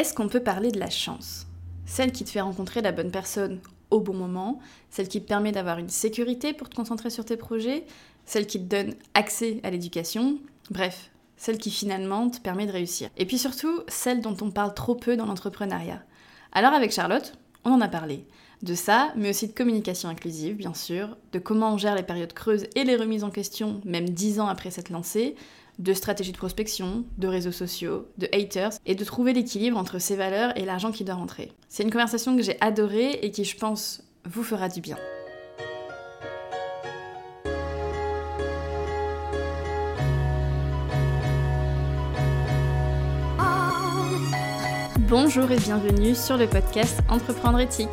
Est-ce qu'on peut parler de la chance? Celle qui te fait rencontrer la bonne personne au bon moment, celle qui te permet d'avoir une sécurité pour te concentrer sur tes projets, celle qui te donne accès à l'éducation, bref, celle qui finalement te permet de réussir. Et puis surtout, celle dont on parle trop peu dans l'entrepreneuriat. Alors avec Charlotte, on en a parlé. De ça, mais aussi de communication inclusive, bien sûr, de comment on gère les périodes creuses et les remises en question, même dix ans après s'être lancé, de stratégie de prospection, de réseaux sociaux, de haters, et de trouver l'équilibre entre ces valeurs et l'argent qui doit rentrer. C'est une conversation que j'ai adorée et qui, je pense, vous fera du bien. Bonjour et bienvenue sur le podcast Entreprendre éthique.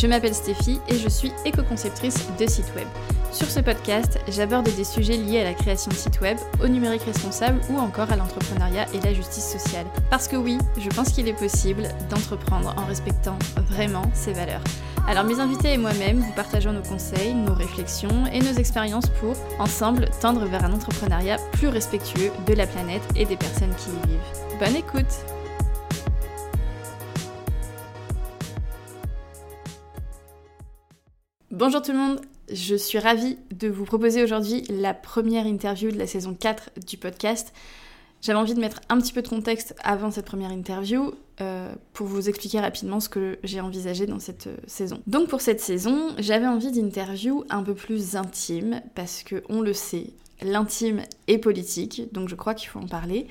Je m'appelle Stéphie et je suis éco-conceptrice de site web. Sur ce podcast, j'aborde des sujets liés à la création de sites web, au numérique responsable ou encore à l'entrepreneuriat et la justice sociale. Parce que oui, je pense qu'il est possible d'entreprendre en respectant vraiment ses valeurs. Alors mes invités et moi-même, vous partageons nos conseils, nos réflexions et nos expériences pour, ensemble, tendre vers un entrepreneuriat plus respectueux de la planète et des personnes qui y vivent. Bonne écoute Bonjour tout le monde, je suis ravie de vous proposer aujourd'hui la première interview de la saison 4 du podcast. J'avais envie de mettre un petit peu de contexte avant cette première interview euh, pour vous expliquer rapidement ce que j'ai envisagé dans cette euh, saison. Donc pour cette saison, j'avais envie d'interview un peu plus intime parce que on le sait, l'intime est politique, donc je crois qu'il faut en parler.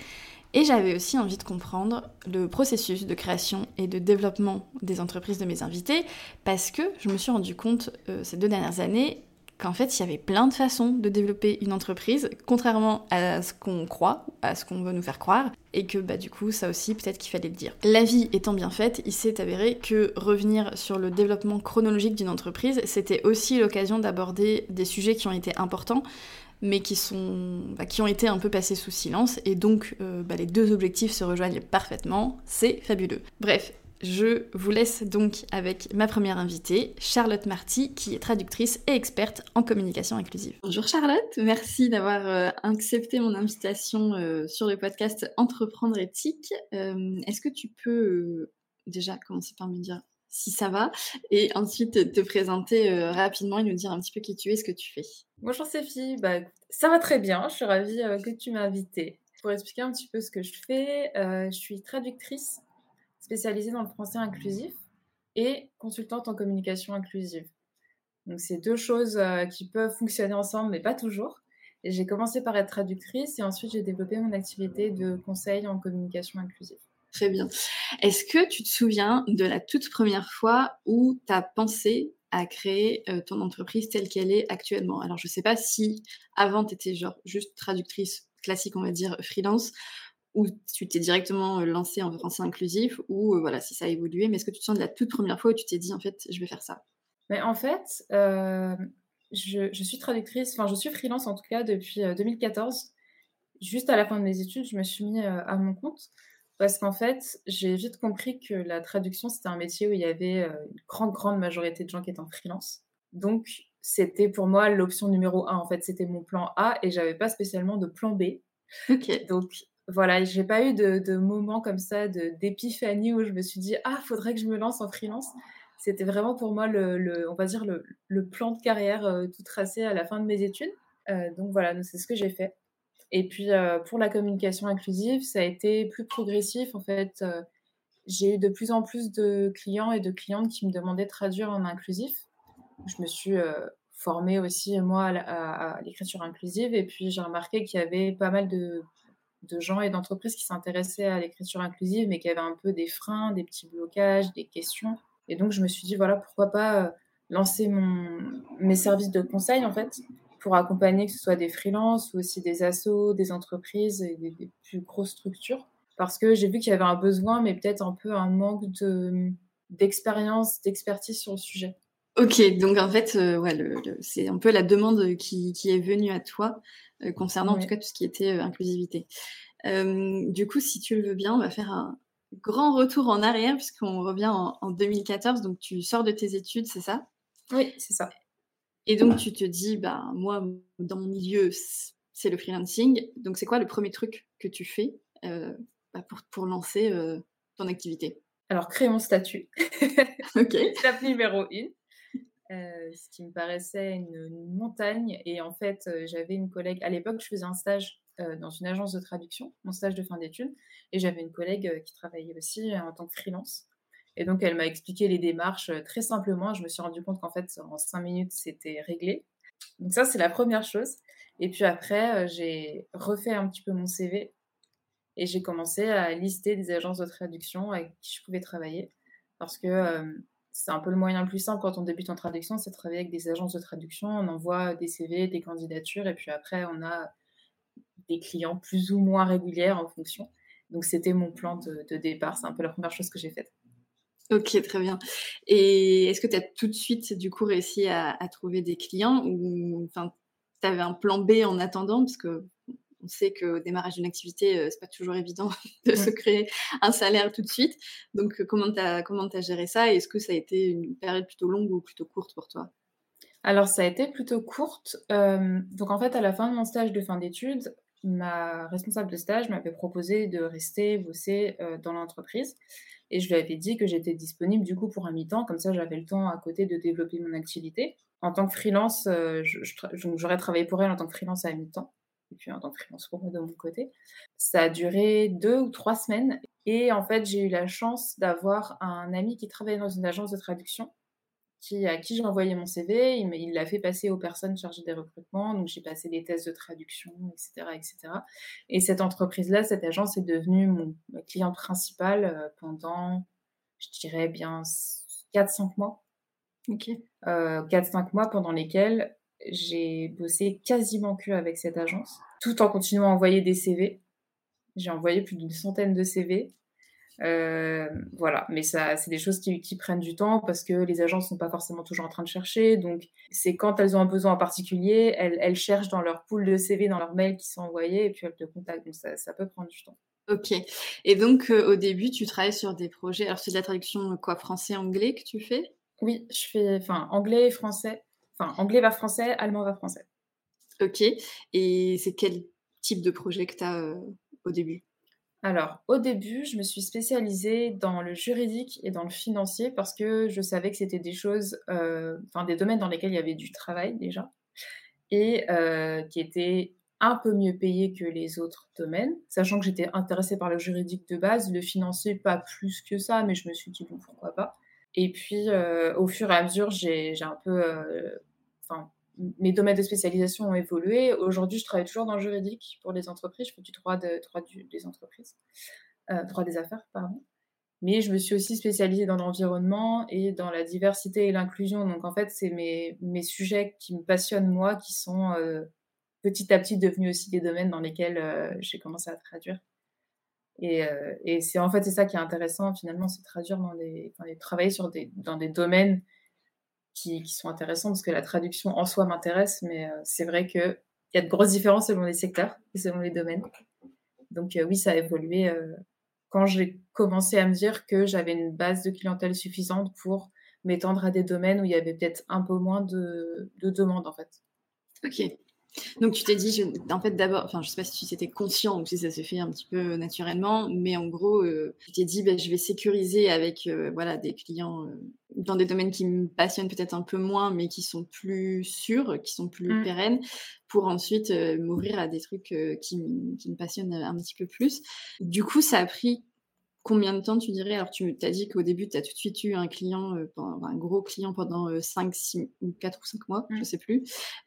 Et j'avais aussi envie de comprendre le processus de création et de développement des entreprises de mes invités, parce que je me suis rendu compte euh, ces deux dernières années qu'en fait, il y avait plein de façons de développer une entreprise, contrairement à ce qu'on croit, à ce qu'on veut nous faire croire, et que bah du coup, ça aussi, peut-être qu'il fallait le dire. La vie étant bien faite, il s'est avéré que revenir sur le développement chronologique d'une entreprise, c'était aussi l'occasion d'aborder des sujets qui ont été importants, mais qui, sont, bah, qui ont été un peu passés sous silence, et donc euh, bah, les deux objectifs se rejoignent parfaitement, c'est fabuleux. Bref, je vous laisse donc avec ma première invitée, Charlotte Marty, qui est traductrice et experte en communication inclusive. Bonjour Charlotte, merci d'avoir euh, accepté mon invitation euh, sur le podcast Entreprendre éthique. Est-ce que tu peux déjà commencer par me dire si ça va, et ensuite te présenter euh, rapidement et nous dire un petit peu qui tu es, ce que tu fais. Bonjour Sophie, bah, ça va très bien, je suis ravie euh, que tu m'as invitée. Pour expliquer un petit peu ce que je fais, euh, je suis traductrice spécialisée dans le français inclusif et consultante en communication inclusive. Donc c'est deux choses qui peuvent fonctionner ensemble, mais pas toujours. J'ai commencé par être traductrice et ensuite j'ai développé mon activité de conseil en communication inclusive. Très bien. Est-ce que tu te souviens de la toute première fois où tu as pensé à créer euh, ton entreprise telle qu'elle est actuellement? Alors, je ne sais pas si avant, tu étais genre juste traductrice classique, on va dire, freelance, ou tu t'es directement euh, lancée en français inclusif, ou euh, voilà, si ça a évolué, mais est-ce que tu te sens de la toute première fois où tu t'es dit, en fait, je vais faire ça? Mais en fait, je, je, suis traductrice, enfin, je suis freelance en tout cas depuis 2014. Juste à la fin de mes études, je me suis mis à mon compte. Parce qu'en fait, j'ai vite compris que la traduction, c'était un métier où il y avait euh, une grande, grande majorité de gens qui étaient en freelance. Donc, c'était pour moi l'option numéro un. En fait, c'était mon plan A et j'avais pas spécialement de plan B. Ok. Donc, voilà, j'ai pas eu de, de moment comme ça d'épiphanie où je me suis dit, ah, faudrait que je me lance en freelance. C'était vraiment pour moi le, on va dire le, le plan de carrière euh, tout tracé à la fin de mes études. Euh, donc voilà, c'est ce que j'ai fait. Et puis euh, pour la communication inclusive, ça a été plus progressif. En fait, euh, j'ai eu de plus en plus de clients et de clientes qui me demandaient de traduire en inclusif. Je me suis euh, formée aussi, moi, à, l'écriture inclusive. Et puis j'ai remarqué qu'il y avait pas mal de, gens et d'entreprises qui s'intéressaient à l'écriture inclusive, mais qui avaient un peu des freins, des petits blocages, des questions. Et donc je me suis dit, voilà, pourquoi pas lancer mes services de conseil, en fait, pour accompagner que ce soit des freelances ou aussi des assos, des entreprises et des, plus grosses structures. Parce que j'ai vu qu'il y avait un besoin, mais peut-être un peu un manque de, d'expérience, d'expertise sur le sujet. Ok, donc en fait, euh, ouais, c'est un peu la demande qui, qui est venue à toi euh, concernant en tout cas tout ce qui était euh, inclusivité. du coup, si tu le veux bien, on va faire un grand retour en arrière puisqu'on revient en, en 2014. Donc tu sors de tes études, c'est ça? Oui, c'est ça. Et donc, tu te dis, bah, moi, dans mon milieu, c'est le freelancing. Donc, c'est quoi le premier truc que tu fais euh, bah, pour, pour lancer euh, ton activité? Alors, créer mon statut. ok. Étape numéro une. Euh, ce qui me paraissait une, montagne. Et en fait, j'avais une collègue, à l'époque, je faisais un stage dans une agence de traduction, mon stage de fin d'études, et j'avais une collègue qui travaillait aussi en tant que freelance. Et donc, elle m'a expliqué les démarches très simplement. Je me suis rendu compte qu'en fait, en cinq minutes, c'était réglé. Donc ça, c'est la première chose. Et puis après, j'ai refait un petit peu mon CV et j'ai commencé à lister des agences de traduction avec qui je pouvais travailler. Parce que c'est un peu le moyen le plus simple quand on débute en traduction, c'est de travailler avec des agences de traduction. On envoie des CV, des candidatures, et puis après, on a des clients plus ou moins réguliers en fonction. Donc, c'était mon plan de, départ. C'est un peu la première chose que j'ai faite. Ok, très bien. Et est-ce que tu as tout de suite, du coup, réussi à, trouver des clients ou tu avais un plan B en attendant? Parce que on sait qu'au démarrage d'une activité, euh, c'est pas toujours évident de se créer un salaire tout de suite. Donc, euh, comment tu as, comment as géré ça? Est-ce que ça a été une période plutôt longue ou plutôt courte pour toi? Alors, ça a été plutôt courte. Euh, donc, en fait, à la fin de mon stage de fin d'études, ma responsable de stage m'avait proposé de rester bosser dans l'entreprise. Et je lui avais dit que j'étais disponible du coup pour un mi-temps, comme ça j'avais le temps à côté de développer mon activité. En tant que freelance, j'aurais travaillé pour elle en tant que freelance à mi-temps et puis en tant que freelance pour moi de mon côté. Ça a duré deux ou trois semaines et en fait j'ai eu la chance d'avoir un ami qui travaillait dans une agence de traduction qui, à qui j'ai envoyé mon CV, il l'a fait passer aux personnes chargées des recrutements, donc j'ai passé des tests de traduction, etc. etc. Et cette entreprise-là, cette agence est devenue mon client principal euh, pendant, je dirais bien 4-5 mois. Ok. Euh, 4-5 mois pendant lesquels j'ai bossé quasiment que avec cette agence, tout en continuant à envoyer des CV. J'ai envoyé plus d'une centaine de CV. Euh, voilà, mais ça, c'est des choses qui, prennent du temps parce que les agences sont pas forcément toujours en train de chercher. Donc, c'est quand elles ont un besoin en particulier, elles, cherchent dans leur pool de CV, dans leurs mails qui sont envoyés, et puis elles te contactent. Donc, ça, peut prendre du temps. Ok. Et donc, euh, au début, tu travailles sur des projets. Alors, c'est de la traduction quoi, français-anglais que tu fais? Oui, je fais, enfin, anglais et français. Enfin, anglais vers français, allemand vers français. Ok. Et c'est quel type de projet que tu as euh, au début? Alors, au début, je me suis spécialisée dans le juridique et dans le financier parce que je savais que c'était des choses, euh, enfin des domaines dans lesquels il y avait du travail déjà et euh, qui étaient un peu mieux payés que les autres domaines, sachant que j'étais intéressée par le juridique de base, le financier pas plus que ça, mais je me suis dit pourquoi pas. Et puis au fur et à mesure, j'ai un peu enfin, mes domaines de spécialisation ont évolué. Aujourd'hui, je travaille toujours dans le juridique pour les entreprises. Je fais du droit, de, droit des entreprises, euh, droit des affaires, pardon. Mais je me suis aussi spécialisée dans l'environnement et dans la diversité et l'inclusion. Donc, en fait, c'est mes, sujets qui me passionnent, moi, qui sont euh, petit à petit devenus aussi des domaines dans lesquels euh, j'ai commencé à traduire. Et, et c'est en fait c'est ça qui est intéressant finalement, c'est traduire dans des, travailler sur des, dans des domaines qui, sont intéressants parce que la traduction en soi m'intéresse, mais euh, c'est vrai qu'il y a de grosses différences selon les secteurs et selon les domaines. Donc euh, oui, ça a évolué euh, quand j'ai commencé à me dire que j'avais une base de clientèle suffisante pour m'étendre à des domaines où il y avait peut-être un peu moins de, de demandes en fait. Ok. Donc tu t'es dit, en fait d'abord, enfin je sais pas si tu étais conscient ou si ça se fait un petit peu naturellement, mais en gros euh, tu t'es dit, ben, je vais sécuriser avec euh, voilà des clients euh, dans des domaines qui me passionnent peut-être un peu moins, mais qui sont plus sûrs, qui sont plus mmh. pérennes, pour ensuite m'ouvrir à des trucs qui, qui, me passionnent un petit peu plus. Du coup ça a pris combien de temps tu dirais? Alors, tu t'as dit qu'au début, tu as tout de suite eu un client, euh, un gros client pendant 5, euh, 6 ou 4 ou 5 mois, je ne mmh. sais plus.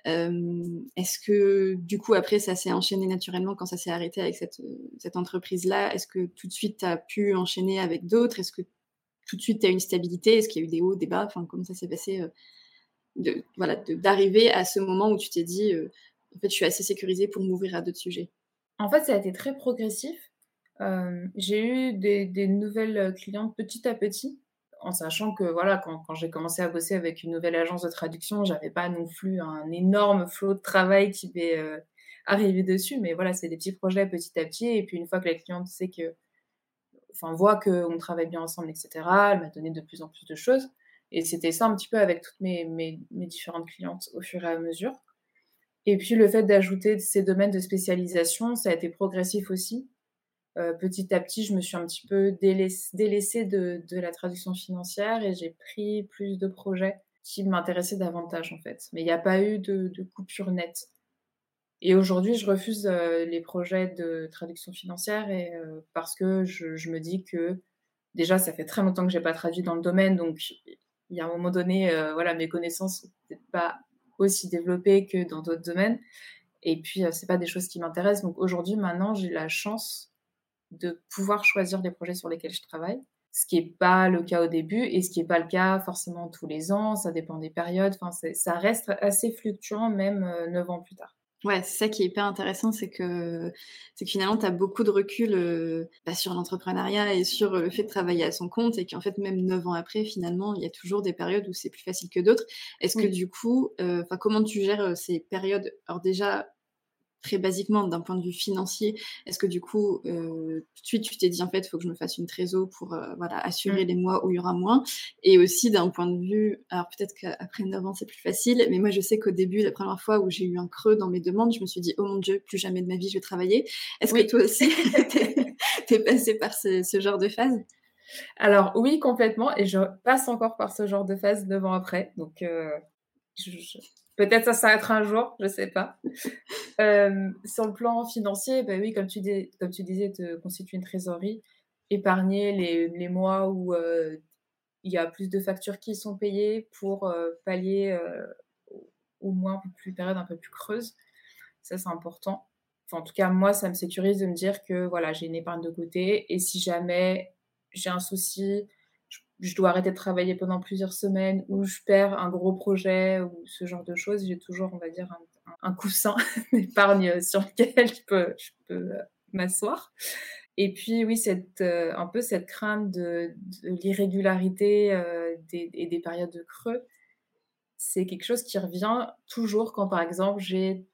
Est-ce que, du coup, après, ça s'est enchaîné naturellement quand ça s'est arrêté avec cette, cette entreprise-là? Est-ce que tout de suite, tu as pu enchaîner avec d'autres? Est-ce que tout de suite, tu as une stabilité? Est-ce qu'il y a eu des hauts, des bas? Enfin, comment ça s'est passé euh, de, voilà, d'arriver à ce moment où tu t'es dit, en fait, je suis assez sécurisée pour m'ouvrir à d'autres sujets? En fait, ça a été très progressif. Euh, j'ai eu des, nouvelles clientes petit à petit, en sachant que voilà, quand, j'ai commencé à bosser avec une nouvelle agence de traduction, j'avais pas non plus un énorme flot de travail qui m'est euh, arrivé dessus, mais voilà, c'est des petits projets petit à petit. Et puis une fois que la cliente sait que, enfin, voit qu'on travaille bien ensemble, etc., elle m'a donné de plus en plus de choses. Et c'était ça un petit peu avec toutes mes, mes différentes clientes au fur et à mesure. Et puis le fait d'ajouter ces domaines de spécialisation, ça a été progressif aussi. Petit à petit, je me suis un petit peu délaissée de, la traduction financière et j'ai pris plus de projets qui m'intéressaient davantage en fait. Mais il n'y a pas eu de, coupure nette. Et aujourd'hui, je refuse les projets de traduction financière et, parce que je, je, me dis que déjà, ça fait très longtemps que j'ai pas traduit dans le domaine, donc il y a un moment donné, voilà, mes connaissances sont peut-être pas aussi développées que dans d'autres domaines. Et puis, c'est pas des choses qui m'intéressent. Donc aujourd'hui, maintenant, j'ai la chance de pouvoir choisir les projets sur lesquels je travaille, ce qui n'est pas le cas au début et ce qui n'est pas le cas forcément tous les ans. Ça dépend des périodes. Enfin, ça reste assez fluctuant, même neuf ans plus tard. Ouais, c'est ça qui est hyper intéressant, c'est que, c'est que finalement, tu as beaucoup de recul euh, bah, sur l'entrepreneuriat et sur euh, le fait de travailler à son compte, et qu'en fait, même neuf ans après, finalement, il y a toujours des périodes où c'est plus facile que d'autres. Est-ce que du coup, euh, comment tu gères ces périodes? Alors déjà, très basiquement, d'un point de vue financier, est-ce que du coup, euh, tout de suite, tu t'es dit, en fait, il faut que je me fasse une trésor pour euh, voilà, assurer mmh. les mois où il y aura moins? Et aussi, d'un point de vue, alors peut-être qu'après 9 ans, c'est plus facile, mais moi, je sais qu'au début, la première fois où j'ai eu un creux dans mes demandes, je me suis dit, oh mon Dieu, plus jamais de ma vie, je vais travailler. Est-ce que toi aussi, t'es es passé par ce, genre de phase? Alors oui, complètement, et je passe encore par ce genre de phase 9 ans après. Donc, euh, je, Peut-être ça s'arrêtera un jour, je ne sais pas. Euh, sur le plan financier, bah oui, comme tu, dis, comme tu disais, te constituer une trésorerie, épargner les, les mois où euh, il y a plus de factures qui sont payées pour euh, pallier au moins un peu plus période un peu plus creuse. Ça, c'est important. Enfin, en tout cas, moi, ça me sécurise de me dire que voilà, j'ai une épargne de côté et si jamais j'ai un souci, je dois arrêter de travailler pendant plusieurs semaines ou je perds un gros projet ou ce genre de choses, j'ai toujours, on va dire, un, coussin d'épargne sur lequel je peux, euh, m'asseoir. Et puis, oui, cette, euh, un peu cette crainte de, l'irrégularité euh, et des périodes de creux, c'est quelque chose qui revient toujours quand, par exemple, j'ai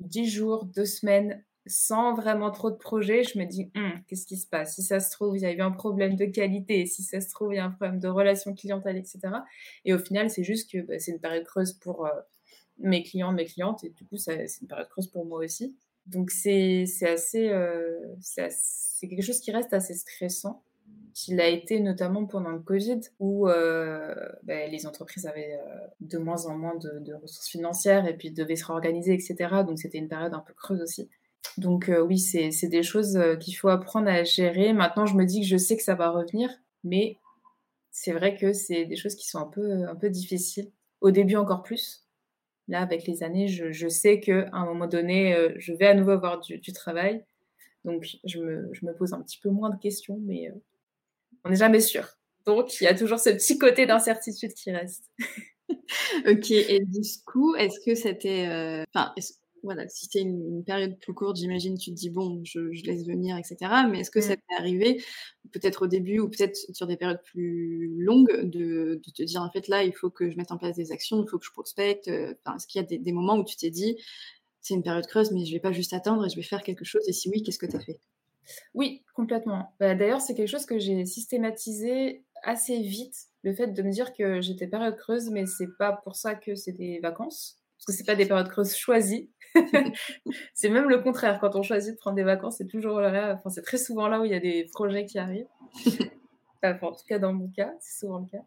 10 jours, 2 semaines sans vraiment trop de projets, je me dis, hum, qu'est-ce qui se passe? Si ça se trouve, il y a eu un problème de qualité, si ça se trouve, il y a un problème de relation clientèle, etc. Et au final, c'est juste que bah, c'est une période creuse pour euh, mes clients, mes clientes, et du coup, c'est une période creuse pour moi aussi. Donc, c'est assez, euh, c'est quelque chose qui reste assez stressant qu'il a été notamment pendant le Covid, où euh, bah, les entreprises avaient de moins en moins de, de, ressources financières et puis devaient se réorganiser, etc. Donc c'était une période un peu creuse aussi. Donc euh, oui, c'est des choses euh, qu'il faut apprendre à gérer. Maintenant, je me dis que je sais que ça va revenir, mais c'est vrai que c'est des choses qui sont un peu, un peu difficiles. Au début, encore plus. Là, avec les années, je, je sais qu'à un moment donné, euh, je vais à nouveau avoir du, travail. Donc, je me, je me, pose un petit peu moins de questions, mais on n'est jamais sûr. Donc, il y a toujours ce petit côté d'incertitude qui reste. ok, et du coup, est-ce que c'était. Enfin, voilà, si c'est une, période plus courte, j'imagine, tu te dis, bon, je, laisse venir, etc. Mais est-ce que ça mmh. t'est arrivé, peut-être au début ou peut-être sur des périodes plus longues, de, te dire, en fait, là, il faut que je mette en place des actions, il faut que je prospecte euh, Est-ce qu'il y a des, moments où tu t'es dit, c'est une période creuse, mais je vais pas juste attendre et je vais faire quelque chose Et si oui, qu'est-ce que tu as fait? Oui, complètement. Bah, d'ailleurs, c'est quelque chose que j'ai systématisé assez vite, le fait de me dire que j'étais période creuse, mais c'est pas pour ça que c'est des vacances parce que c'est pas des périodes creuses choisies. C'est même le contraire. Quand on choisit de prendre des vacances, c'est toujours là, enfin, c'est très souvent là où il y a des projets qui arrivent. en tout cas, dans mon cas, c'est souvent le cas.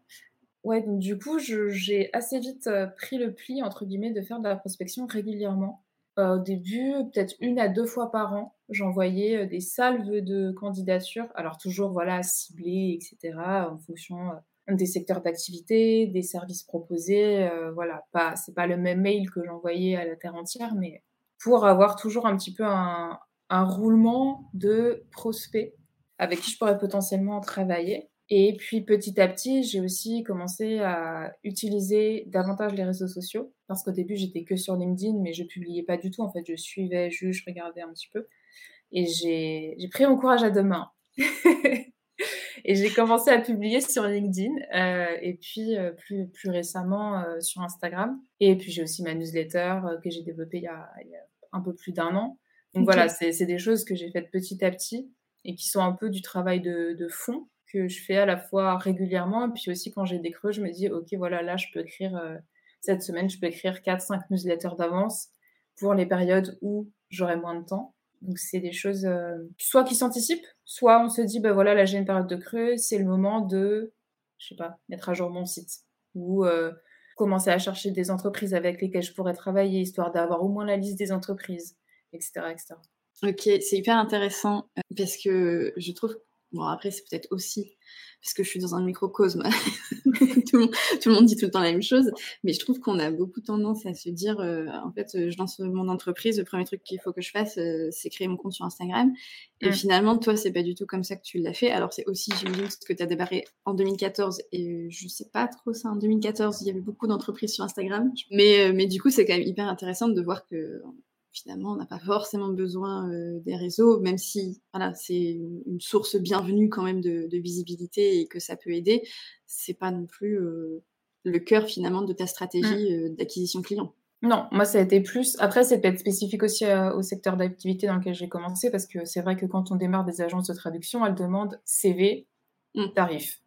Ouais, donc du coup, j'ai assez vite euh, pris le pli, entre guillemets, de faire de la prospection régulièrement. Euh, au début, peut-être une à deux fois par an, j'envoyais euh, des salves de candidatures, alors toujours, voilà, ciblées, etc., en fonction des secteurs d'activité, des services proposés. Euh, voilà, pas, c'est pas le même mail que j'envoyais à la terre entière, mais pour avoir toujours un petit peu un, un roulement de prospects avec qui je pourrais potentiellement travailler. Et puis petit à petit, j'ai aussi commencé à utiliser davantage les réseaux sociaux parce qu'au début, j'étais que sur LinkedIn, mais je publiais pas du tout. En fait, je suivais, je, je regardais un petit peu. Et j'ai, j'ai pris mon courage à deux mains. et j'ai commencé à publier sur LinkedIn euh, et puis euh, plus, plus récemment euh, sur Instagram. Et puis j'ai aussi ma newsletter que j'ai développée il y, a, un peu plus d'un an. Donc voilà, c'est des choses que j'ai faites petit à petit et qui sont un peu du travail de, de fond que je fais à la fois régulièrement et puis aussi quand j'ai des creux, je me dis ok voilà là je peux écrire cette semaine je peux écrire 4-5 newsletters d'avance pour les périodes où j'aurai moins de temps Donc c'est des choses soit qui s'anticipent, soit on se dit bah voilà là j'ai une période de creux, c'est le moment de je sais pas mettre à jour mon site ou commencer à chercher des entreprises avec lesquelles je pourrais travailler histoire d'avoir au moins la liste des entreprises, etc., etc. Ok, c'est hyper intéressant parce que je trouve Bon, après, c'est peut-être aussi parce que je suis dans un microcosme. tout, le monde, dit tout le temps la même chose. Mais je trouve qu'on a beaucoup tendance à se dire, euh, en fait, euh, je lance mon entreprise, le premier truc qu'il faut que je fasse, euh, c'est créer mon compte sur Instagram. Et finalement, toi, c'est pas du tout comme ça que tu l'as fait. Alors, c'est aussi, j'imagine, ce que tu as débarré en 2014. Et je sais pas trop ça, en 2014, il y avait beaucoup d'entreprises sur Instagram. Mais, mais du coup, c'est quand même hyper intéressant de voir que finalement, on n'a pas forcément besoin euh, des réseaux, même si voilà, c'est une source bienvenue quand même de, visibilité et que ça peut aider. C'est pas non plus euh, le cœur finalement de ta stratégie mmh. euh, d'acquisition client. Non, moi ça a été plus. Après, c'est peut-être spécifique aussi au secteur d'activité dans lequel j'ai commencé parce que c'est vrai que quand on démarre des agences de traduction, elles demandent CV, mmh. tarif.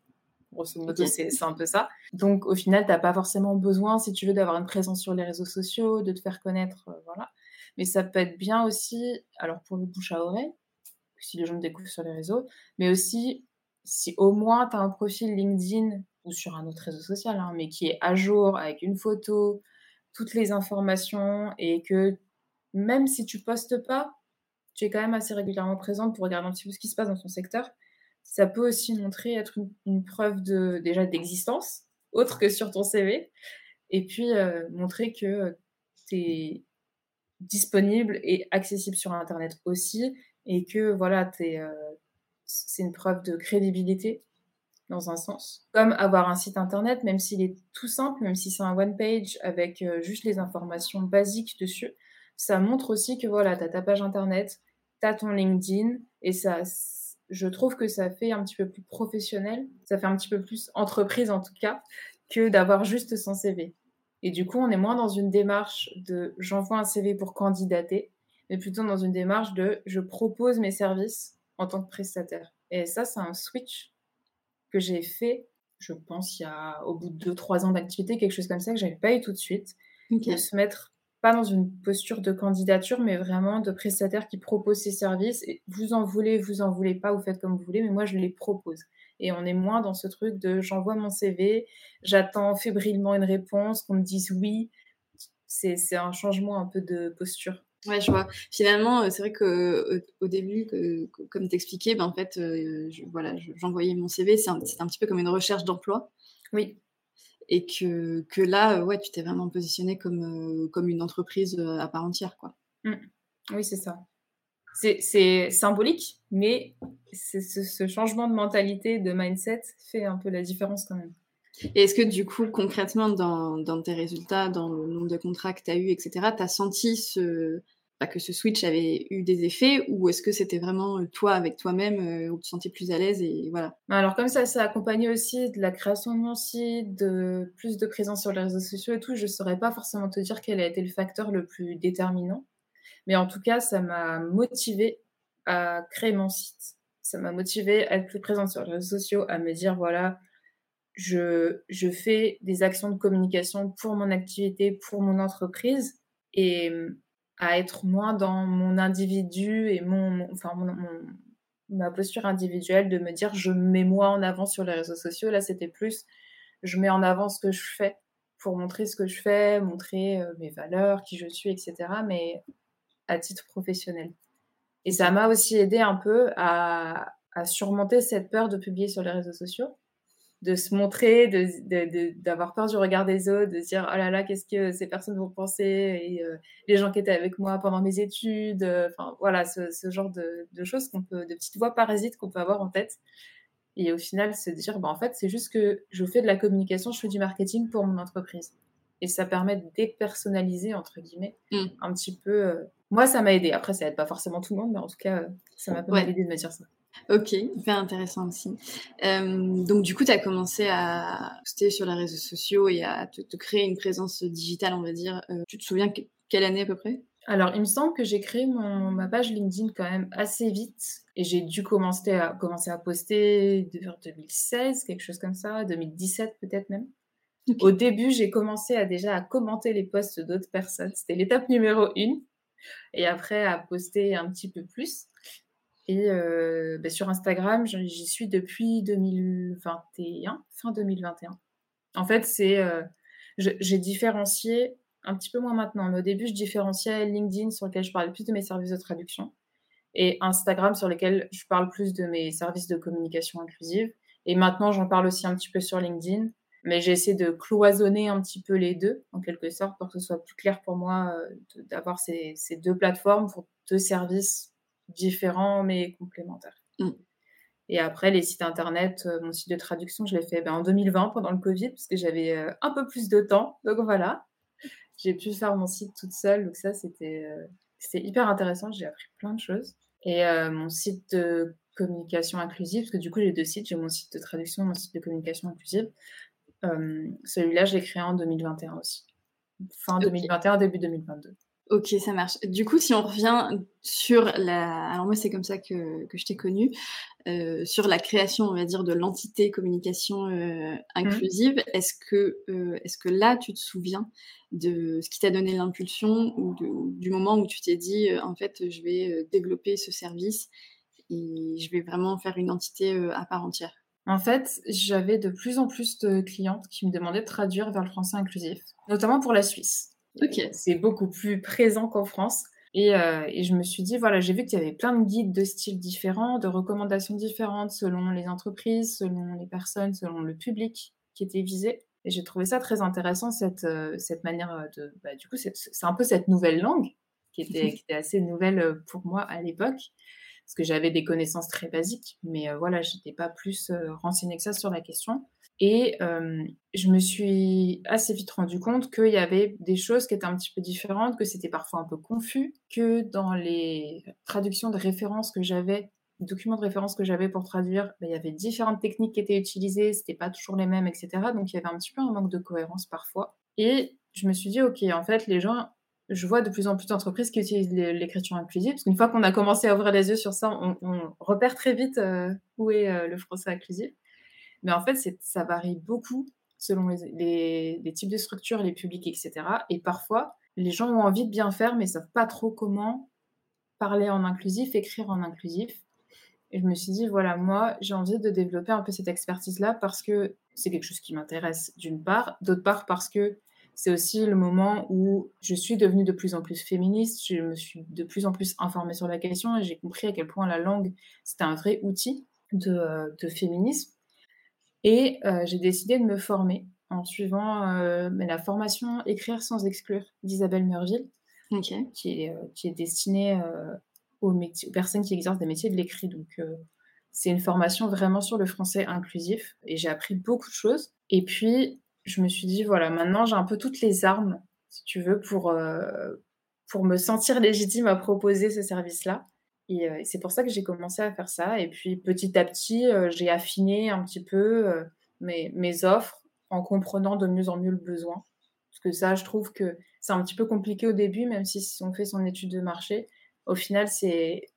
Grosso modo, c'est un peu ça. Donc, au final, tu n'as pas forcément besoin, si tu veux, d'avoir une présence sur les réseaux sociaux, de te faire connaître. voilà. Mais ça peut être bien aussi, alors pour le bouche à oreille, si les gens me découvrent sur les réseaux, mais aussi si au moins tu as un profil LinkedIn ou sur un autre réseau social, hein, mais qui est à jour avec une photo, toutes les informations et que même si tu postes pas, tu es quand même assez régulièrement présente pour regarder un petit peu ce qui se passe dans ton secteur. Ça peut aussi montrer être une, preuve de déjà d'existence, autre que sur ton CV, et puis euh, montrer que tu es disponible et accessible sur Internet aussi, et que voilà, euh, c'est une preuve de crédibilité dans un sens. Comme avoir un site Internet, même s'il est tout simple, même si c'est un one-page avec euh, juste les informations basiques dessus, ça montre aussi que voilà, tu as ta page Internet, tu as ton LinkedIn, et ça, je trouve que ça fait un petit peu plus professionnel, ça fait un petit peu plus entreprise en tout cas, que d'avoir juste son CV. Et du coup, on est moins dans une démarche de j'envoie un CV pour candidater, mais plutôt dans une démarche de je propose mes services en tant que prestataire. Et ça, c'est un switch que j'ai fait, je pense, il y a au bout de 2-3 ans d'activité, quelque chose comme ça, que j'avais pas eu tout de suite. De se mettre pas dans une posture de candidature, mais vraiment de prestataire qui propose ses services. Et vous en voulez, vous en voulez pas, vous faites comme vous voulez, mais moi, je les propose et on est moins dans ce truc de j'envoie mon CV, j'attends fébrilement une réponse, qu'on me dise oui. C'est un changement un peu de posture. Ouais, je vois. Finalement, euh, c'est vrai que au début, comme t'expliquais, ben en fait, euh, voilà, j'envoyais mon CV, c'est un, un, petit peu comme une recherche d'emploi. Oui. Et que, que là, ouais, tu t'es vraiment positionné comme, euh, comme une entreprise à part entière, quoi. Mmh. Oui, c'est ça c'est symbolique, mais ce, changement de mentalité, de mindset fait un peu la différence quand même. Et est-ce que du coup, concrètement, dans, tes résultats, dans le nombre de contrats que tu as eu, etc., tu as senti ce, bah, que ce switch avait eu des effets ou est-ce que c'était vraiment euh, toi avec toi-même euh, où tu te sentais plus à l'aise et voilà bah, Alors comme ça, ça accompagnait aussi de la création de mon site, de plus de présence sur les réseaux sociaux et tout, je ne saurais pas forcément te dire quel a été le facteur le plus déterminant. Mais en tout cas, ça m'a motivé à créer mon site. Ça m'a motivé à être plus présente sur les réseaux sociaux, à me dire voilà, je, je fais des actions de communication pour mon activité, pour mon entreprise et à être moins dans mon individu et mon, enfin ma posture individuelle de me dire je mets moi en avant sur les réseaux sociaux. Là, c'était plus je mets en avant ce que je fais pour montrer ce que je fais, montrer euh, mes valeurs, qui je suis, etc. Mais à titre professionnel. Et ça m'a aussi aidé un peu à, surmonter cette peur de publier sur les réseaux sociaux, de se montrer, d'avoir peur du regard des autres, de se dire oh là là, qu'est-ce que ces personnes vont penser, et euh, les gens qui étaient avec moi pendant mes études, euh, enfin voilà, ce, genre de, choses qu'on peut, de petites voix parasites qu'on peut avoir en tête. Et au final, se dire, bah, en fait, c'est juste que je fais de la communication, je fais du marketing pour mon entreprise. Et ça permet de dépersonnaliser, entre guillemets, mmh. un petit peu euh, moi, ça m'a aidé. Après, ça aide pas forcément tout le monde, mais en tout cas, ça m'a pas mal aidé de me dire ça. Ok, hyper intéressant aussi. Euh, donc du coup, tu as commencé à poster sur les réseaux sociaux et à te, créer une présence digitale, on va dire. Euh, tu te souviens quelle année à peu près? Alors, il me semble que j'ai créé mon, ma page LinkedIn quand même assez vite et j'ai dû commencer à, commencer à poster vers 2016, quelque chose comme ça, 2017 peut-être même. Au début, j'ai commencé à déjà à commenter les posts d'autres personnes. C'était l'étape numéro une. Et après à poster un petit peu plus. Et bah, sur Instagram, j'y suis depuis 2021, fin 2021. En fait, c'est j'ai différencié un petit peu moins maintenant, mais au début, je différenciais LinkedIn sur lequel je parlais plus de mes services de traduction et Instagram sur lequel je parle plus de mes services de communication inclusive. Et maintenant, j'en parle aussi un petit peu sur LinkedIn, mais j'ai essayé de cloisonner un petit peu les deux, en quelque sorte, pour que ce soit plus clair pour moi euh, d'avoir ces, ces, deux plateformes pour deux services différents mais complémentaires. Mm. Et après, les sites internet, euh, mon site de traduction, je l'ai fait ben, en 2020 pendant le Covid, parce que j'avais euh, un peu plus de temps. Donc voilà, j'ai pu faire mon site toute seule. Donc ça, c'était hyper intéressant, j'ai appris plein de choses. Et mon site de communication inclusive, parce que du coup j'ai deux sites, j'ai mon site de traduction, mon site de communication inclusive. Euh, celui-là, je l'ai créé en 2021 aussi. Fin 2021, début 2022. Ok, ça marche. Du coup, si on revient sur la... Alors moi, c'est comme ça que, que je t'ai connue. Euh, sur la création, on va dire, de l'entité communication euh, mmh. inclusive, est-ce que, euh, est-ce que là, tu te souviens de ce qui t'a donné l'impulsion ou du moment où tu t'es dit, en fait, je vais développer ce service et je vais vraiment faire une entité à part entière? En fait, j'avais de plus en plus de clientes qui me demandaient de traduire vers le français inclusif, notamment pour la Suisse. C'est beaucoup plus présent qu'en France. Euh, et, je me suis dit, voilà, j'ai vu qu'il y avait plein de guides de styles différents, de recommandations différentes selon les entreprises, selon les personnes, selon le public qui était visé. Et j'ai trouvé ça très intéressant, cette, euh, cette manière de... Bah, du coup, c'est un peu cette nouvelle langue qui était, qui était assez nouvelle euh, pour moi à l'époque, parce que j'avais des connaissances très basiques, mais voilà, je n'étais pas plus renseignée que ça sur la question. Et euh, je me suis assez vite rendu compte qu'il y avait des choses qui étaient un petit peu différentes, que c'était parfois un peu confus, que dans les traductions de références que j'avais, documents de référence que j'avais pour traduire, ben, il y avait différentes techniques qui étaient utilisées, c'était pas toujours les mêmes, etc. Donc il y avait un petit peu un manque de cohérence parfois. Et je me suis dit, ok, en fait, les gens, je vois de plus en plus d'entreprises qui utilisent l'écriture inclusive, parce qu'une fois qu'on a commencé à ouvrir les yeux sur ça, on, repère très vite euh, où est euh, le français inclusif. Mais en fait, ça varie beaucoup selon les, types de structures, les publics, etc. Et parfois, les gens ont envie de bien faire, mais ne savent pas trop comment parler en inclusif, écrire en inclusif. Et je me suis dit, voilà, moi, j'ai envie de développer un peu cette expertise-là parce que c'est quelque chose qui m'intéresse d'une part, d'autre part parce que c'est aussi le moment où je suis devenue de plus en plus féministe, je me suis de plus en plus informée sur la question et j'ai compris à quel point la langue, c'était un vrai outil de, de féminisme. Et euh, j'ai décidé de me former en suivant euh, la formation Écrire sans exclure d'Isabelle Merville, qui, est, euh, qui est destinée aux, aux, personnes qui exercent des métiers de l'écrit. Donc, c'est une formation vraiment sur le français inclusif et j'ai appris beaucoup de choses. Et puis, je me suis dit, voilà, maintenant j'ai un peu toutes les armes, si tu veux, pour, pour me sentir légitime à proposer ce service-là. Et euh, c'est pour ça que j'ai commencé à faire ça. Et puis petit à petit, euh, j'ai affiné un petit peu euh, mes, mes, offres en comprenant de mieux en mieux le besoin. Parce que ça, je trouve que c'est un petit peu compliqué au début, même si on fait son étude de marché. Au final, c'est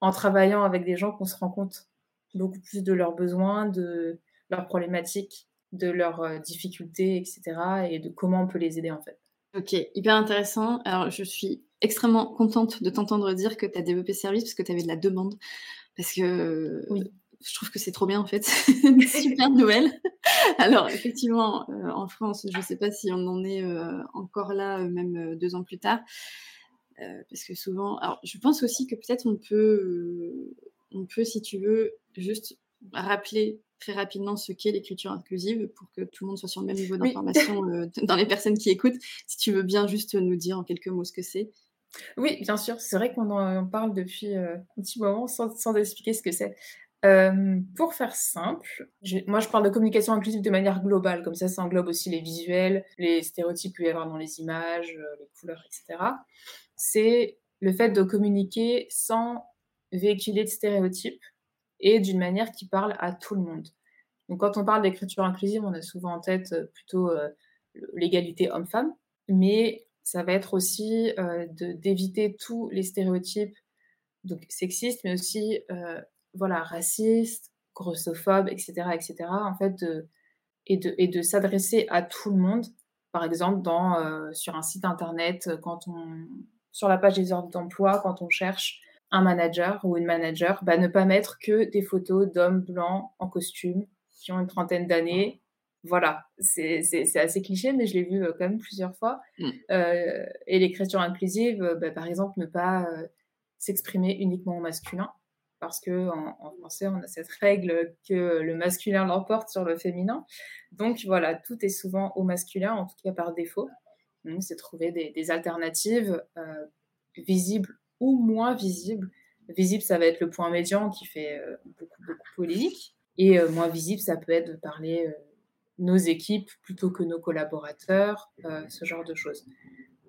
en travaillant avec des gens qu'on se rend compte beaucoup plus de leurs besoins, de leurs problématiques, de leurs difficultés, etc. et de comment on peut les aider en fait. Ok, hyper intéressant. Alors, je suis extrêmement contente de t'entendre dire que tu as développé ce service parce que tu avais de la demande. Parce que je trouve que c'est trop bien en fait. une super nouvelle. Alors, effectivement, euh, en France, je ne sais pas si on en est euh, encore là, euh, même deux ans plus tard. parce que souvent. Alors, je pense aussi que peut-être on peut, on peut, si tu veux, juste rappeler très rapidement ce qu'est l'écriture inclusive pour que tout le monde soit sur le même niveau d'information euh, dans les personnes qui écoutent. Si tu veux bien juste nous dire en quelques mots ce que c'est. Oui, bien sûr. C'est vrai qu'on en parle depuis euh, un petit moment sans, sans expliquer ce que c'est. Euh, pour faire simple, moi je parle de communication inclusive de manière globale, comme ça ça englobe aussi les visuels, les stéréotypes qu'il peut y avoir dans les images, les couleurs, etc. C'est le fait de communiquer sans véhiculer de stéréotypes, et d'une manière qui parle à tout le monde. Donc quand on parle d'écriture inclusive, on a souvent en tête euh, plutôt euh, l'égalité homme-femme, mais ça va être aussi euh, d'éviter tous les stéréotypes donc sexistes, mais aussi voilà racistes, grossophobes, etc., etc. En fait, et de, s'adresser à tout le monde. Par exemple, sur un site internet, quand on, sur la page des offres d'emploi, quand on cherche un manager ou une manager, bah, ne pas mettre que des photos d'hommes blancs en costume qui ont une trentaine d'années. Voilà, c'est assez cliché, mais je l'ai vu euh, quand même plusieurs fois. Mm. Euh, et l'écriture inclusive, euh, bah, par exemple, ne pas s'exprimer uniquement au masculin, parce que en, français, on a cette règle que le masculin l'emporte sur le féminin. Donc voilà, tout est souvent au masculin, en tout cas par défaut. C'est trouver des, des alternatives visibles ou moins visible. Visible, ça va être le point médian qui fait euh, beaucoup, beaucoup polémique. Et euh, moins visible, ça peut être de parler euh, nos équipes plutôt que nos collaborateurs, ce genre de choses.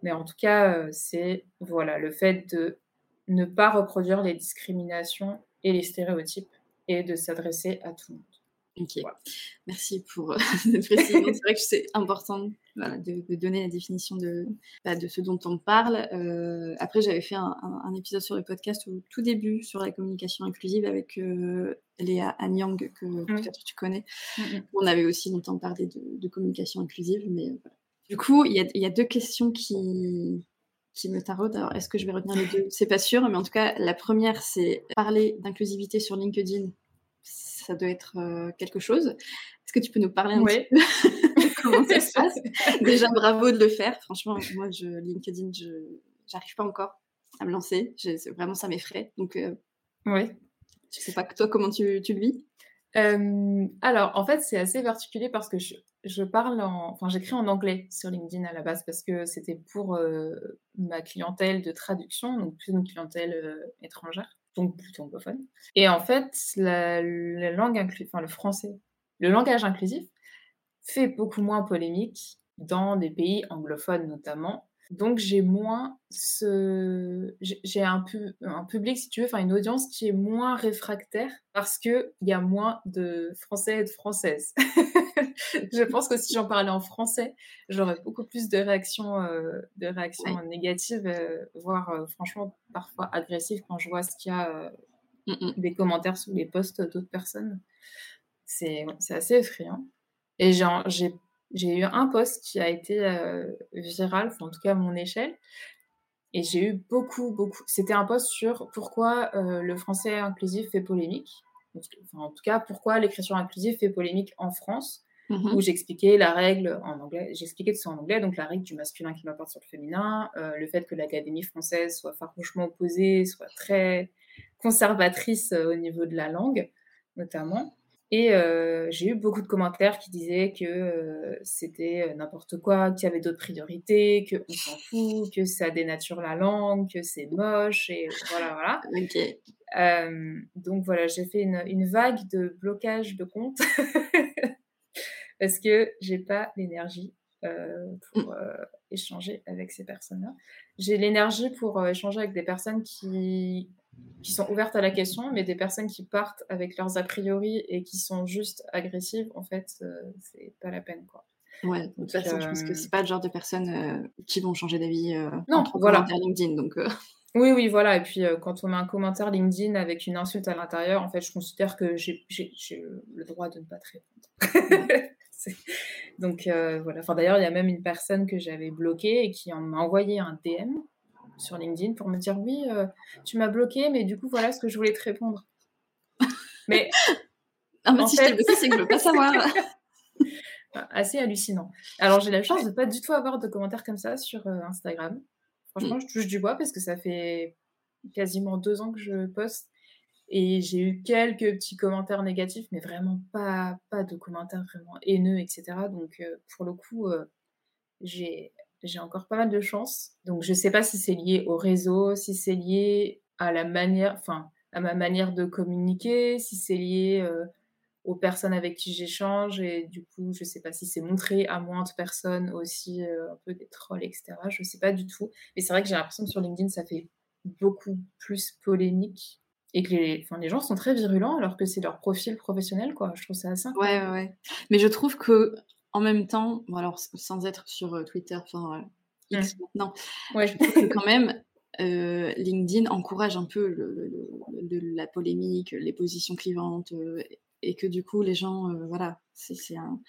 Mais en tout cas, c'est voilà le fait de ne pas reproduire les discriminations et les stéréotypes et de s'adresser à tout le monde. Ok, merci pour cette précision. c'est vrai que c'est important de, donner la définition de, bah, de ce dont on parle. Euh, après, j'avais fait un, épisode sur le podcast au tout début sur la communication inclusive avec euh, Léa Anyang, que peut-être tu connais. On avait aussi longtemps parlé de, communication inclusive, mais euh, Du coup, il y, y a, deux questions qui, qui me taraudent. Alors, est-ce que je vais retenir les deux? C'est pas sûr, mais en tout cas, la première, c'est parler d'inclusivité sur LinkedIn ça doit être euh, quelque chose. Est-ce que tu peux nous parler un petit peu comment ça se passe? Déjà, bravo de le faire. Franchement, moi, je, LinkedIn, je n'arrive pas encore à me lancer. vraiment, ça m'effraie. Donc, euh, ouais. je sais pas, toi, comment tu, tu le vis? Euh, alors, en fait, c'est assez particulier parce que je, je parle en, enfin, j'écris en anglais sur LinkedIn à la base parce que c'était pour euh, ma clientèle de traduction, donc plus une clientèle étrangère donc plutôt anglophone. Et en fait, la, langue enfin le français, le langage inclusif fait beaucoup moins polémique dans des pays anglophones notamment. Donc j'ai moins ce, j'ai un, un public si tu veux, enfin une audience qui est moins réfractaire parce que il y a moins de Français et de Françaises. je pense que si j'en parlais en français, j'aurais beaucoup plus de réactions, euh, de réactions négatives, euh, voire euh, franchement parfois agressives quand je vois ce qu'il y a mm, mm. des commentaires sous les posts d'autres personnes. C'est assez effrayant. Et j'ai eu un post qui a été viral, en tout cas à mon échelle, et j'ai eu beaucoup, beaucoup. C'était un post sur pourquoi le français inclusif fait polémique. en tout cas, pourquoi l'écriture inclusive fait polémique en France. Mmh où j'expliquais la règle en anglais, j'expliquais tout ça en anglais, donc la règle du masculin qui m'apporte sur le féminin, euh, le fait que l'Académie française soit farouchement opposée, soit très conservatrice euh, au niveau de la langue, notamment. Et euh, j'ai eu beaucoup de commentaires qui disaient que c'était n'importe quoi, qu'il y avait d'autres priorités, qu'on s'en fout, que ça dénature la langue, que c'est moche, et voilà, voilà. Ok. donc voilà, j'ai fait une, une, vague de blocage de comptes parce que j'ai pas l'énergie euh, pour mm. euh, échanger avec ces personnes-là. J'ai l'énergie pour euh, échanger avec des personnes qui, qui sont ouvertes à la question, mais des personnes qui partent avec leurs a priori et qui sont juste agressives, en fait, c'est pas la peine, quoi. Ouais, de toute façon, je pense que c'est pas le genre de personnes qui vont changer d'avis non, voilà. LinkedIn, donc. Oui, oui, voilà. Et puis, quand on met un commentaire LinkedIn avec une insulte à l'intérieur, en fait, je considère que j'ai le droit de ne pas te répondre. Donc euh, voilà. Enfin, d'ailleurs, il y a même une personne que j'avais bloquée et qui m'a envoyé un DM sur LinkedIn pour me dire oui, euh, tu m'as bloqué, mais du coup, voilà ce que je voulais te répondre. Mais. en fait, si je t'ai bloqué, c'est que je veux pas savoir. assez hallucinant. Alors, j'ai la chance de pas du tout avoir de commentaires comme ça sur euh, Instagram. Franchement, mm. je touche du bois parce que ça fait quasiment deux ans que je poste et j'ai eu quelques petits commentaires négatifs, mais vraiment pas, pas de commentaires vraiment haineux, etc. Donc, euh, pour le coup, euh, j'ai encore pas mal de chance. Donc, je sais pas si c'est lié au réseau, si c'est lié à la manière, enfin, à ma manière de communiquer, si c'est lié euh, aux personnes avec qui j'échange. Et du coup, je sais pas si c'est montré à moins de personnes aussi, un peu des trolls, etc. Je sais pas du tout. Mais c'est vrai que j'ai l'impression que sur LinkedIn, ça fait beaucoup plus polémique et que les, enfin, les gens sont très virulents alors que c'est leur profil professionnel, quoi. Je trouve ça assez Ouais, ouais, ouais. Mais je trouve que, en même temps, bon, alors sans être sur euh, Twitter, enfin, euh, X mmh. maintenant, ouais. je trouve que quand même, euh, LinkedIn encourage un peu le, le, la polémique, les positions clivantes, et que du coup, les gens, voilà, c'est un,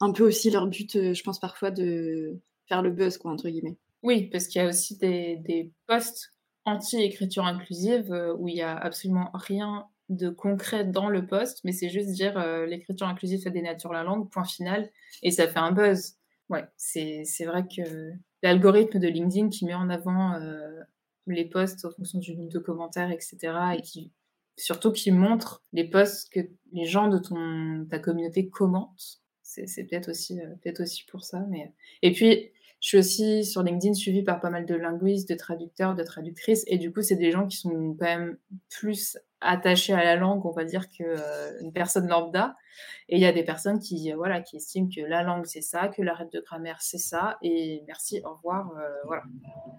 un peu aussi leur but, je pense parfois, de faire le buzz, quoi, entre guillemets. Oui, parce qu'il y a aussi des, des postes anti-écriture inclusive euh, où il n'y a absolument rien de concret dans le poste, mais c'est juste dire euh, l'écriture inclusive ça dénature la langue, point final, et ça fait un buzz. Ouais, c'est vrai que l'algorithme de LinkedIn qui met en avant euh, les posts en fonction du nombre de commentaires, etc., et qui surtout qui montre les posts que les gens de ton ta communauté commentent, c'est peut-être aussi peut-être aussi pour ça. Mais et puis je suis aussi sur LinkedIn suivie par pas mal de linguistes, de traducteurs, de traductrices, et du coup, c'est des gens qui sont quand même plus attachés à la langue, on va dire, qu'une euh, personne lambda. Et il y a des personnes qui, euh, voilà, qui estiment que la langue, c'est ça, que l'arrêt de grammaire, c'est ça, et merci, au revoir, euh, voilà.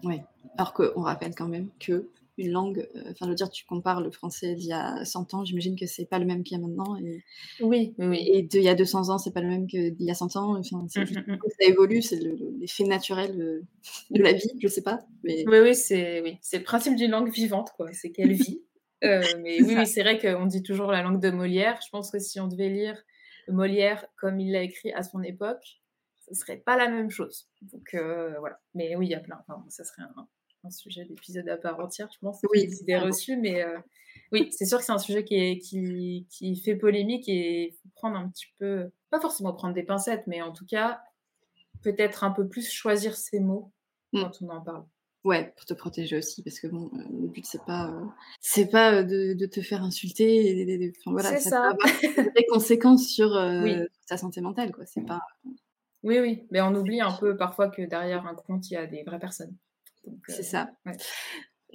Oui, alors qu'on rappelle quand même que une langue. Euh, enfin, je veux dire, tu compares le français d'il y a 100 ans, j'imagine que c'est pas le même qu'il y a maintenant. Et, oui, oui, Et d'il y a 200 ans, c'est pas le même qu'il y a 100 ans. Enfin, mmh, mmh, mmh. Ça évolue, c'est l'effet naturel euh, de la vie, je sais pas. Mais... Oui, oui, c'est oui. le principe d'une langue vivante, quoi. C'est qu'elle vit. Euh, mais oui, oui c'est vrai qu'on dit toujours la langue de Molière. Je pense que si on devait lire Molière comme il l'a écrit à son époque, ce serait pas la même chose. Donc voilà. Mais oui, il y a plein. Enfin, ça serait un, un sujet d'épisode à part entière, je pense. Oui, des idées reçues, mais euh, oui, c'est sûr que c'est un sujet qui, est, qui, qui, fait polémique et il faut prendre un petit peu, pas forcément prendre des pincettes, mais en tout cas, peut-être un peu plus choisir ses mots mm. quand on en parle. Ouais, pour te protéger aussi, parce que bon, euh, le but c'est pas, euh, c'est pas de, de, te faire insulter. Et, enfin, voilà, ça, ça. des conséquences sur ta santé mentale, quoi. C'est pas. Oui, oui, mais on oublie un peu parfois que derrière un compte il y a des vraies personnes. C'est ça. Euh,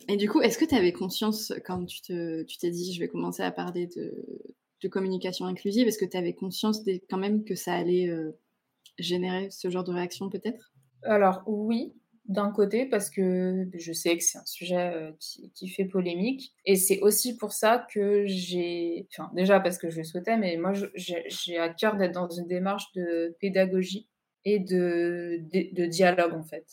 Et du coup, est-ce que tu avais conscience, quand tu t'es tu dit je vais commencer à parler de, de communication inclusive, est-ce que tu avais conscience quand même que ça allait euh, générer ce genre de réaction peut-être? Alors oui, d'un côté parce que je sais que c'est un sujet euh, qui, qui, fait polémique et c'est aussi pour ça que j'ai, enfin déjà parce que je le souhaitais, mais moi j'ai à cœur d'être dans une démarche de pédagogie et de, de, de dialogue en fait.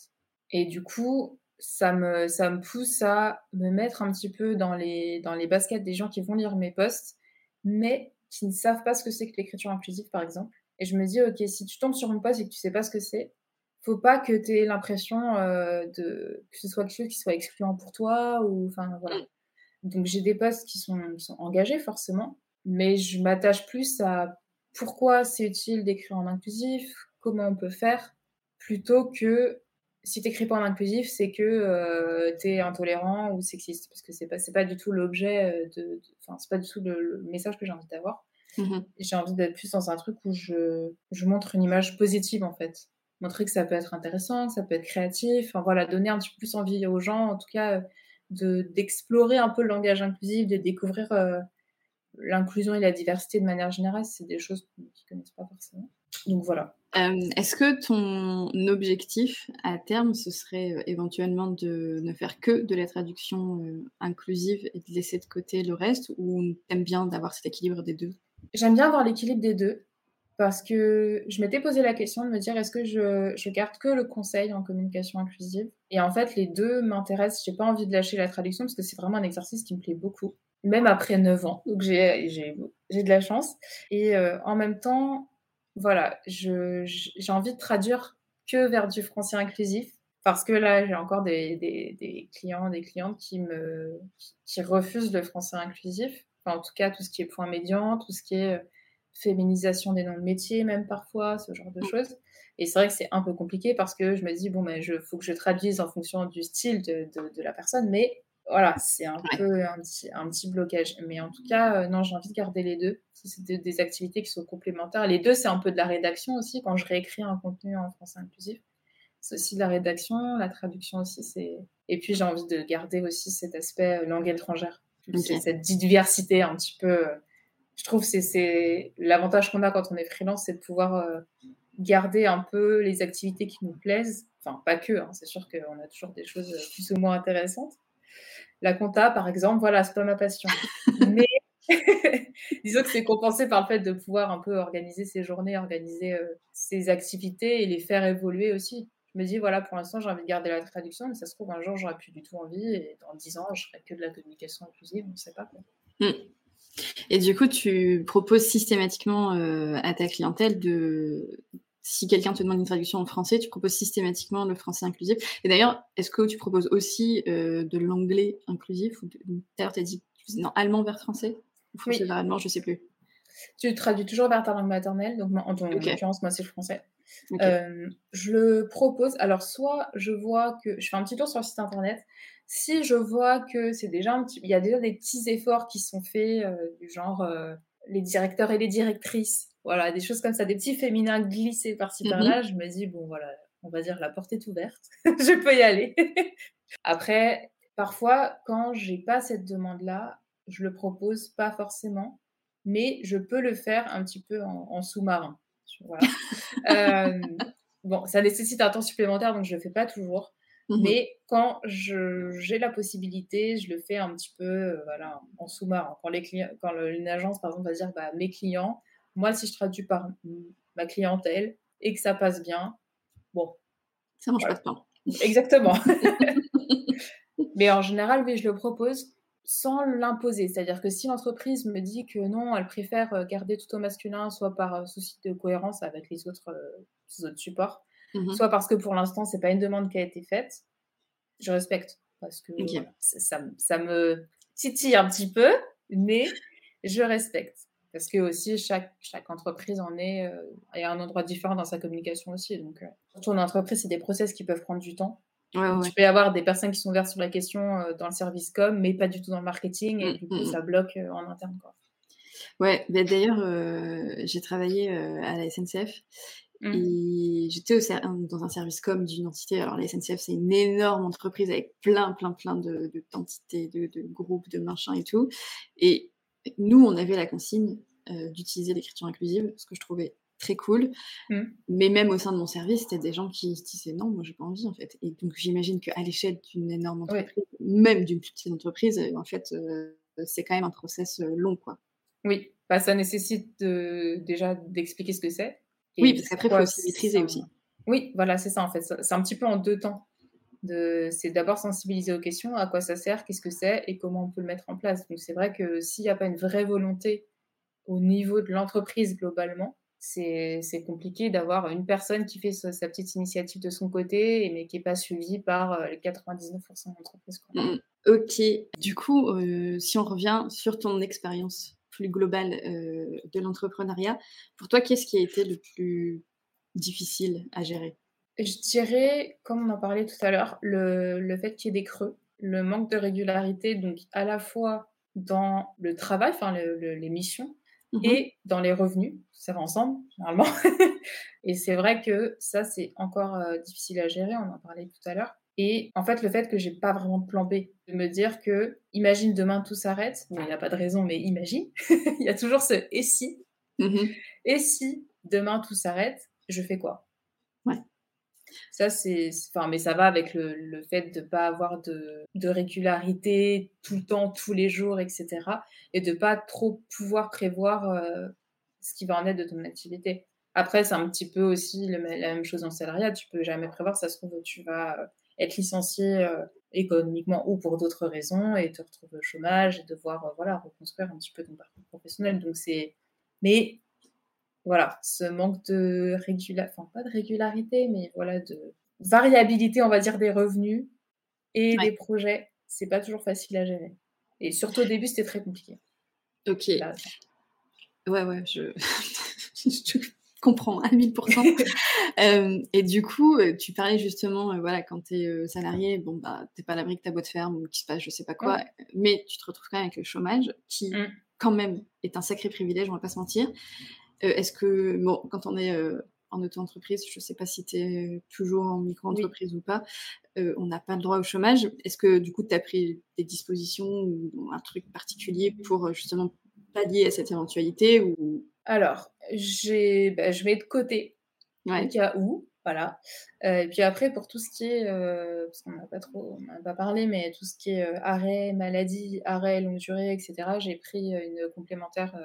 Et du coup, ça me, ça me pousse à me mettre un petit peu dans les, dans les baskets des gens qui vont lire mes posts, mais qui ne savent pas ce que c'est que l'écriture inclusive, par exemple. Et je me dis, OK, si tu tombes sur une post et que tu sais pas ce que c'est, faut pas que tu aies l'impression euh, de que ce soit quelque chose qui soit excluant pour toi ou voilà. Donc j'ai des posts qui sont engagés forcément, mais je m'attache plus à pourquoi c'est utile d'écrire en inclusif, comment on peut faire, plutôt que si t'écris pas en inclusif, c'est que euh, tu es intolérant ou sexiste, parce que c'est pas, pas du tout l'objet euh, de. Enfin, c'est pas du tout le, message que j'ai envie d'avoir. Mmh j'ai envie d'être plus dans un truc où je, je montre une image positive, en fait. Montrer que ça peut être intéressant, que ça peut être créatif, enfin voilà, donner un petit peu plus envie aux gens, en tout cas, de, d'explorer un peu le langage inclusif, de découvrir euh, l'inclusion et la diversité de manière générale. C'est des choses qu'ils connaissent pas forcément. Donc voilà. Euh, est-ce que ton objectif à terme, ce serait euh, éventuellement de ne faire que de la traduction euh, inclusive et de laisser de côté le reste ou t'aimes bien d'avoir cet équilibre des deux? J'aime bien avoir l'équilibre des deux parce que je m'étais posé la question de me dire est-ce que je, garde que le conseil en communication inclusive? Et en fait, les deux m'intéressent. J'ai pas envie de lâcher la traduction parce que c'est vraiment un exercice qui me plaît beaucoup, même après 9 ans. Donc j'ai de la chance. Et en même temps, voilà, j'ai envie de traduire que vers du français inclusif parce que là, j'ai encore des, des, des, clients, des clientes qui me qui, refusent le français inclusif. Enfin, en tout cas, tout ce qui est point médian, tout ce qui est euh, féminisation des noms de métiers, même parfois, ce genre de mm. choses. Et c'est vrai que c'est un peu compliqué parce que je me dis, bon, ben, je faut que je traduise en fonction du style de, de, de la personne, mais voilà, c'est un peu un petit, un petit, blocage. Mais en tout cas, euh, non, j'ai envie de garder les deux. C'est des, activités qui sont complémentaires. Les deux, c'est un peu de la rédaction aussi. Quand je réécris un contenu en français inclusif, c'est aussi de la rédaction, la traduction aussi. C'est et puis j'ai envie de garder aussi cet aspect euh, langue étrangère, cette diversité un petit peu. Euh, je trouve c'est c'est l'avantage qu'on a quand on est freelance, c'est de pouvoir garder un peu les activités qui nous plaisent. Enfin, pas que. Hein. c'est sûr qu'on a toujours des choses plus ou moins intéressantes la compta, par exemple, voilà, c'est pas ma passion. Mais disons que c'est compensé par le fait de pouvoir un peu organiser ses journées, organiser euh, ses activités et les faire évoluer aussi. Je me dis, voilà, pour l'instant, j'ai envie de garder la traduction, mais ça se trouve, un jour, j'aurai plus du tout envie, et dans dix ans, je ferai que de la communication inclusive, on ne sait pas quoi. Hmm. Et du coup, tu proposes systématiquement euh, à ta clientèle de si quelqu'un te demande une traduction en français, tu proposes systématiquement le français inclusif. Et d'ailleurs, est-ce que tu proposes aussi de l'anglais inclusif D'ailleurs, tu as dit non, allemand vers français ou français vers allemand, je sais plus. Tu traduis toujours vers ta langue maternelle, donc en, en l'occurrence, moi c'est le français. Euh, je le propose. Alors, soit je vois que je fais un petit tour sur le site internet. Si je vois que c'est déjà un petit, il y a déjà des petits efforts qui sont faits euh, du genre euh, les directeurs et les directrices, voilà, des choses comme ça, des petits féminins glissés par-ci par-là. Mhm. Je me dis bon voilà, on va dire la porte est ouverte, je peux y aller. Après, parfois, quand j'ai pas cette demande-là, je le propose pas forcément, mais je peux le faire un petit peu en sous-marin. Euh, bon, ça nécessite un temps supplémentaire, donc je le fais pas toujours. Mhm. Mais quand j'ai la possibilité, je le fais un petit peu euh, voilà, en sous-marin. Quand, les clients, quand une agence, par exemple, va dire bah, mes clients, moi, si je traduis par ma clientèle et que ça passe bien, bon. Ça mange pas de pain. Exactement. Mais en général, oui, je le propose sans l'imposer. C'est-à-dire que si l'entreprise me dit que non, elle préfère euh, garder tout au masculin, soit par euh, souci de cohérence avec les autres, euh, autres supports, mmh soit parce que pour l'instant, c'est pas une demande qui a été faite, je respecte. Parce que ça, ça, me titille un petit peu, mais je respecte. Parce que aussi, chaque, chaque entreprise en est à un endroit différent dans sa communication aussi. Donc, surtout en entreprise, c'est des process qui peuvent prendre du temps. Tu peux avoir des personnes qui sont vertes sur la question euh, dans le service com, mais pas du tout dans le marketing, et mmh, du coup, mmh, ça bloque euh, en interne. Quoi. Ouais, bah, d'ailleurs, euh, j'ai travaillé à la SNCF et j'étais dans un service com d'une entité. Alors, la SNCF, c'est une énorme entreprise avec plein, plein, plein d'entités, de, de, groupes, de machins et tout. Et nous, on avait la consigne d'utiliser l'écriture inclusive, ce que je trouvais très cool. Mmh. Mais même au sein de mon service, c'était des gens qui se disaient non, moi j'ai pas envie en fait. Et donc j'imagine qu'à l'échelle d'une énorme entreprise, même d'une petite entreprise, euh, en fait, euh, c'est quand même un process euh, long quoi. Oui, bah, ça nécessite déjà d'expliquer ce que c'est. Oui, parce qu'après, il faut aussi maîtriser aussi. Oui, voilà, c'est ça en fait. C'est un petit peu en deux temps. De... C'est d'abord sensibiliser aux questions, à quoi ça sert, qu'est-ce que c'est et comment on peut le mettre en place. Donc c'est vrai que s'il n'y a pas une vraie volonté au niveau de l'entreprise globalement, c'est compliqué d'avoir une personne qui fait sa, petite initiative de son côté, mais qui n'est pas suivie par euh, les 99% d'entreprises. Mmh. Ok. Du coup, euh, si on revient sur ton expérience plus globale euh, de l'entrepreneuriat, pour toi, qu'est-ce qui a été le plus difficile à gérer? Je dirais, comme on en parlait tout à l'heure, le, le fait qu'il y ait des creux, le manque de régularité, donc à la fois dans le travail, enfin les missions, Mmh et dans les revenus, ça va ensemble, généralement. et c'est vrai que ça, c'est encore euh, difficile à gérer, on en parlait tout à l'heure. Et en fait, le fait que j'ai pas vraiment de plan B, de me dire que, imagine demain tout s'arrête, mais il n'y a pas de raison, mais imagine, il y a toujours ce et si, mmh et si demain tout s'arrête, je fais quoi? Ça, c'est. Enfin, mais ça va avec le, le fait de ne pas avoir de, de, régularité tout le temps, tous les jours, etc. Et de pas trop pouvoir prévoir euh, ce qui va en être de ton activité. Après, c'est un petit peu aussi la même chose en salariat. Tu peux jamais prévoir. Ça se trouve, tu vas euh, être licencié euh, économiquement ou pour d'autres raisons et te retrouver au chômage et devoir voilà, reconstruire un petit peu ton parcours professionnel. Donc, c'est. Mais voilà, ce manque de régularité, enfin pas de régularité, mais voilà, de variabilité, on va dire, des revenus et des projets, c'est pas toujours facile à gérer. Et surtout au début, c'était très compliqué. Ok. ouais, ouais, je... comprends à 1000%. euh, et du coup, euh, tu parlais justement, euh, voilà, quand tu es euh, salarié, bon, bah, t'es pas à l'abri que ta boîte ferme ou qu'il se passe je sais pas quoi, mais tu te retrouves quand même avec le chômage qui, mmh. quand même, est un sacré privilège, on va pas se mentir. Est-ce que, bon, quand on est en auto-entreprise, je ne sais pas si tu es toujours en micro-entreprise ou pas, on n'a pas le droit au chômage. Est-ce que du coup, tu as pris des dispositions ou un truc particulier pour justement pallier à cette éventualité ou... Alors, j'ai, bah, je mets de côté au cas où. Voilà. et puis après, pour tout ce qui est, parce qu'on n'a pas trop, on n'a pas parlé, mais tout ce qui est arrêt, maladie, arrêt longue durée, etc., j'ai pris une complémentaire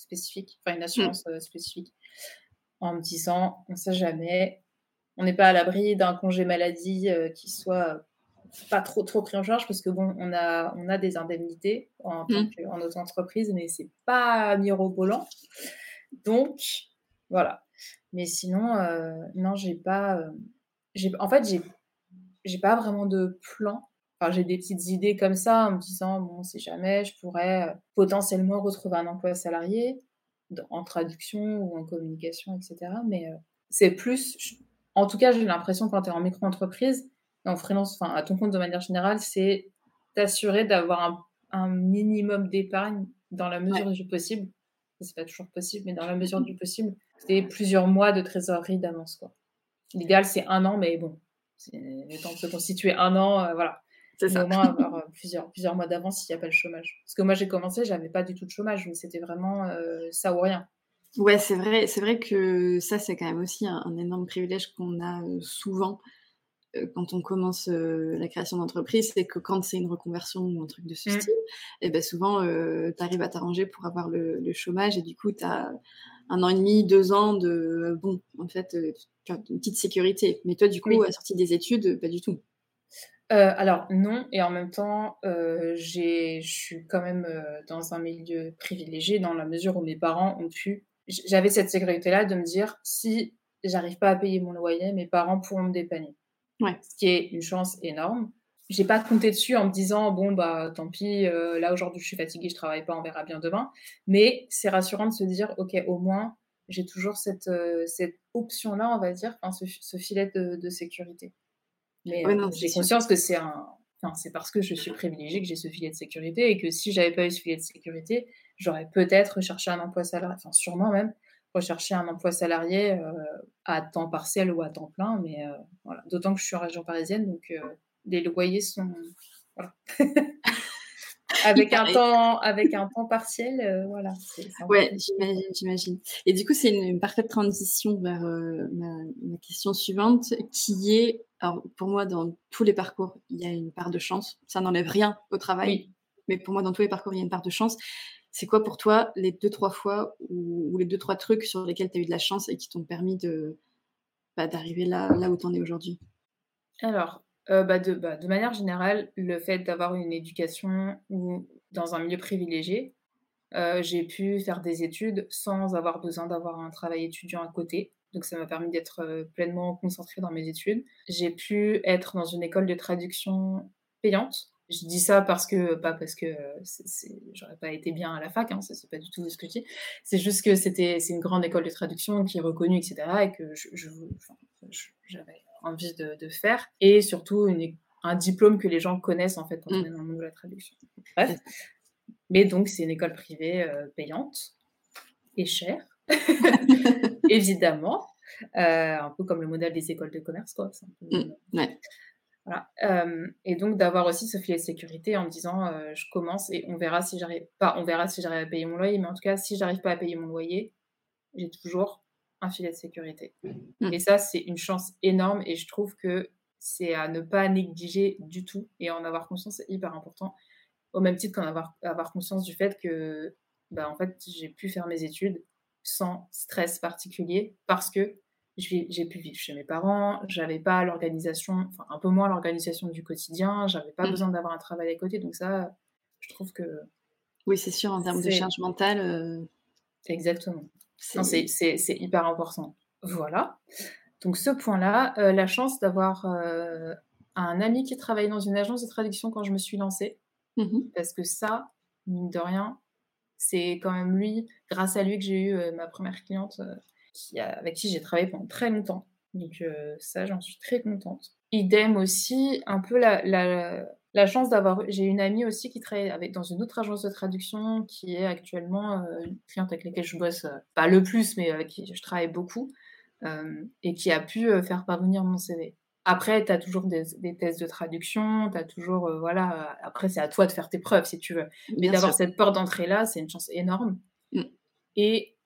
spécifique, enfin une mmh. assurance euh, spécifique, en me disant, on ne sait jamais, on n'est pas à l'abri d'un congé maladie euh, qui soit pas trop trop pris en charge parce que bon, on a on a des indemnités en, mmh. en auto-entreprise, mais c'est pas mirobolant. Donc voilà. Mais sinon, non, j'ai pas. j'ai en fait, j'ai j'ai pas vraiment de plan. Enfin, j'ai des petites idées comme ça en me disant, bon, si jamais je pourrais potentiellement retrouver un emploi salarié en traduction ou en communication, etc. Mais c'est plus, en tout cas, j'ai l'impression quand tu es en micro-entreprise, en freelance, enfin à ton compte de manière générale, c'est t'assurer d'avoir un, minimum d'épargne dans la mesure du possible. C'est pas toujours possible, mais dans la mesure du possible. C'est plusieurs mois de trésorerie d'avance. quoi. L'idéal, c'est un an, mais bon, c'est le temps de se constituer un an, euh, voilà. C'est au moins avoir euh, plusieurs, plusieurs mois d'avance s'il n'y a pas le chômage. Parce que moi, j'ai commencé, j'avais pas du tout de chômage, mais c'était vraiment euh, ça ou rien. Ouais, c'est vrai, c'est vrai que ça, c'est quand même aussi un, énorme privilège qu'on a souvent quand on commence la création d'entreprise, c'est que quand c'est une reconversion ou un truc de ce mmh. style, et eh ben souvent, tu arrives à t'arranger pour avoir le, chômage et du coup, tu as un an et demi, deux ans de, bon, en fait, tu as une petite sécurité. Mais toi, du coup, à la sortie des études, pas du tout. alors non, et en même temps, je suis quand même dans un milieu privilégié dans la mesure où mes parents ont pu j'avais cette sécurité-là de me dire si j'arrive pas à payer mon loyer, mes parents pourront me dépanner. Ouais. Ce qui est une chance énorme. J'ai pas compté dessus en me disant bon bah tant pis, euh, là aujourd'hui je suis fatiguée, je travaille pas, on verra bien demain. Mais c'est rassurant de se dire ok au moins j'ai toujours cette, euh, cette option-là, on va dire, ce, filet de, sécurité. Mais euh, j'ai conscience que c'est un, enfin, c'est parce que je suis privilégiée que j'ai ce filet de sécurité et que si j'avais pas eu ce filet de sécurité, j'aurais peut-être recherché un emploi salarié, enfin sûrement même recherché un emploi salarié euh, à temps partiel ou à temps plein, mais euh, voilà. D'autant que je suis en région parisienne, donc euh, les loyers sont voilà. avec un temps avec un temps partiel, voilà. ouais, j'imagine, Et du coup, c'est une, parfaite transition vers ma, question suivante, qui est, alors pour moi, dans tous les parcours, il y a une part de chance. Ça n'enlève rien au travail, mais pour moi, dans tous les parcours, il y a une part de chance. C'est quoi pour toi les deux, trois fois ou, les deux, trois trucs sur lesquels tu as eu de la chance et qui t'ont permis de bah, d'arriver là, là où tu en es aujourd'hui? Alors, euh, bah, de, bah, de, manière générale, le fait d'avoir une éducation ou dans un milieu privilégié, euh, j'ai pu faire des études sans avoir besoin d'avoir un travail étudiant à côté. Donc ça m'a permis d'être euh, pleinement concentrée dans mes études. J'ai pu être dans une école de traduction payante je dis ça parce que, pas parce que j'aurais pas été bien à la fac, hein, c'est pas du tout ce que je dis. C'est juste que c'était, c'est une grande école de traduction qui est reconnue, etc. et que j'avais envie de, faire. Et surtout, une, un diplôme que les gens connaissent, en fait, quand on mm. est dans le monde de la traduction. Bref. Mais donc, c'est une école privée euh, payante et chère, évidemment. Euh, un peu comme le modèle des écoles de commerce, quoi. Mm. ouais. Euh, et donc d'avoir aussi ce filet de sécurité en me disant euh, je commence et on verra si j'arrive pas on verra si j'arrive à payer mon loyer mais en tout cas si j'arrive pas à payer mon loyer j'ai toujours un filet de sécurité. Mmh. et ça c'est une chance énorme et je trouve que c'est à ne pas négliger du tout et en avoir conscience c'est hyper important. Au même titre qu'en avoir, avoir conscience du fait que bah, en fait j'ai pu faire mes études sans stress particulier parce que j'ai pu vivre chez mes parents, j'avais pas l'organisation, enfin un peu moins l'organisation du quotidien, j'avais pas mmh. besoin d'avoir un travail à côté, donc ça, je trouve que. Oui, c'est sûr, en termes de charge mentale. Euh, Exactement. C'est hyper important. Voilà. Donc ce point-là, euh, la chance d'avoir euh, un ami qui travaillait dans une agence de traduction quand je me suis lancée, mmh parce que ça, mine de rien, c'est quand même lui, grâce à lui que j'ai eu ma première cliente avec qui j'ai travaillé pendant très longtemps. Donc euh, ça, j'en suis très contente. Idem aussi, un peu la, la, la chance d'avoir... J'ai une amie aussi qui travaille avec, dans une autre agence de traduction qui est actuellement euh, une cliente avec laquelle je bosse, euh, pas le plus, mais avec qui je travaille beaucoup, et qui a pu faire parvenir mon CV. Après, tu as toujours des, des, tests de traduction, tu as toujours, voilà, après c'est à toi de faire tes preuves si tu veux. Mais d'avoir cette porte d'entrée-là, c'est une chance énorme. Mm. Et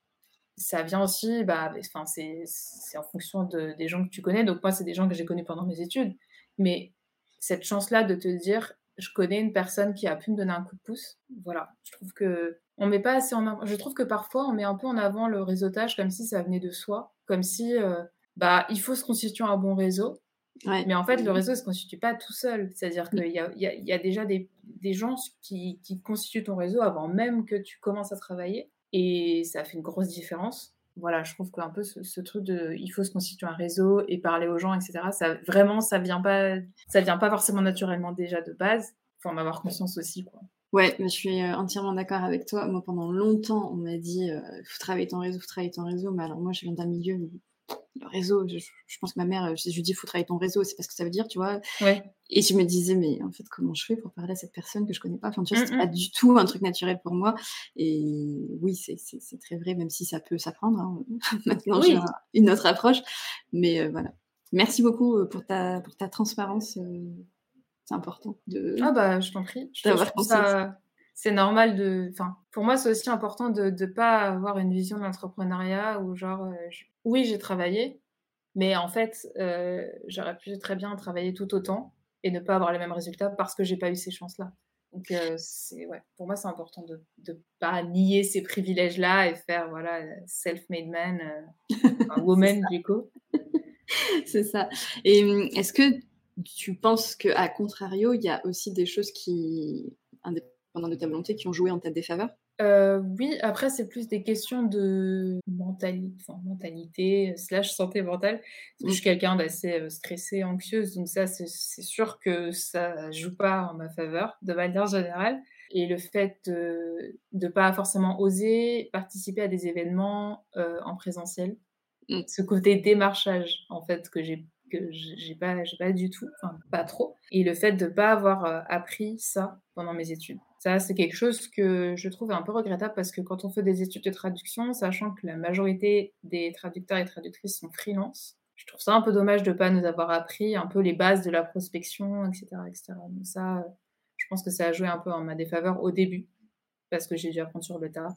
ça vient aussi, bah, enfin, c'est en fonction de, des gens que tu connais. Donc, moi, c'est des gens que j'ai connus pendant mes études. Mais cette chance-là de te dire, je connais une personne qui a pu me donner un coup de pouce, voilà. Je trouve que on met pas assez en Je trouve que parfois, on met un peu en avant le réseautage comme si ça venait de soi, comme si, euh, bah, il faut se constituer un bon réseau. Mais en fait, le réseau ne se constitue pas tout seul. C'est-à-dire qu'il y a, y, a, y a, déjà des, des gens qui, qui, constituent ton réseau avant même que tu commences à travailler. Et ça fait une grosse différence. voilà, je trouve qu'un peu ce, truc de il faut se constituer un réseau et parler aux gens, etc. Ça vraiment, ça vient pas, ça vient pas forcément naturellement déjà de base. Faut en avoir conscience aussi, quoi. Ouais, je suis euh, entièrement d'accord avec toi. Moi, pendant longtemps, on m'a dit euh, faut travailler ton réseau, faut travailler ton réseau. Mais alors, moi, je viens d'un milieu le réseau, je, pense que ma mère, je, lui dis faut travailler ton réseau, c'est parce que ça veut dire, tu vois. Ouais. Et je me disais, mais en fait, comment je fais pour parler à cette personne que je connais pas? Enfin, tu vois, c'est pas du tout un truc naturel pour moi. Et oui, c'est très vrai, même si ça peut s'apprendre. Hein. Maintenant, j'ai une autre approche. Mais euh, voilà. Merci beaucoup euh, pour ta, pour ta transparence. Euh, c'est important de. Ah bah, je t'en prie. Je, ça c'est normal de. Enfin, pour moi, c'est aussi important de ne pas avoir une vision de l'entrepreneuriat où, genre, oui, j'ai travaillé, mais en fait, euh, j'aurais pu très bien travailler tout autant et ne pas avoir les mêmes résultats parce que j'ai pas eu ces chances-là. Donc, euh, c'est, ouais, pour moi, c'est important de ne pas nier ces privilèges-là et faire, voilà, self-made man, euh, woman, du coup. c'est ça. Et hum, est-ce que tu penses qu'à contrario, il y a aussi des choses qui, indépendamment de ta volonté, qui ont joué en ta défaveur? Euh, oui, après, c'est plus des questions de mentalité, enfin, mentalité slash santé mentale. Je suis quelqu'un d'assez euh, stressé, anxieuse, donc ça, c'est sûr que ça joue pas en ma faveur, de manière générale. Et le fait de ne pas forcément oser participer à des événements euh, en présentiel, mmh. ce côté démarchage, en fait, que j'ai que j'ai pas, pas du tout, enfin pas trop, et le fait de pas avoir appris ça pendant mes études. Ça, c'est quelque chose que je trouve un peu regrettable parce que quand on fait des études de traduction, sachant que la majorité des traducteurs et traductrices sont freelance, je trouve ça un peu dommage de pas nous avoir appris un peu les bases de la prospection, etc. etc. Donc ça, je pense que ça a joué un peu en ma défaveur au début parce que j'ai dû apprendre sur le tas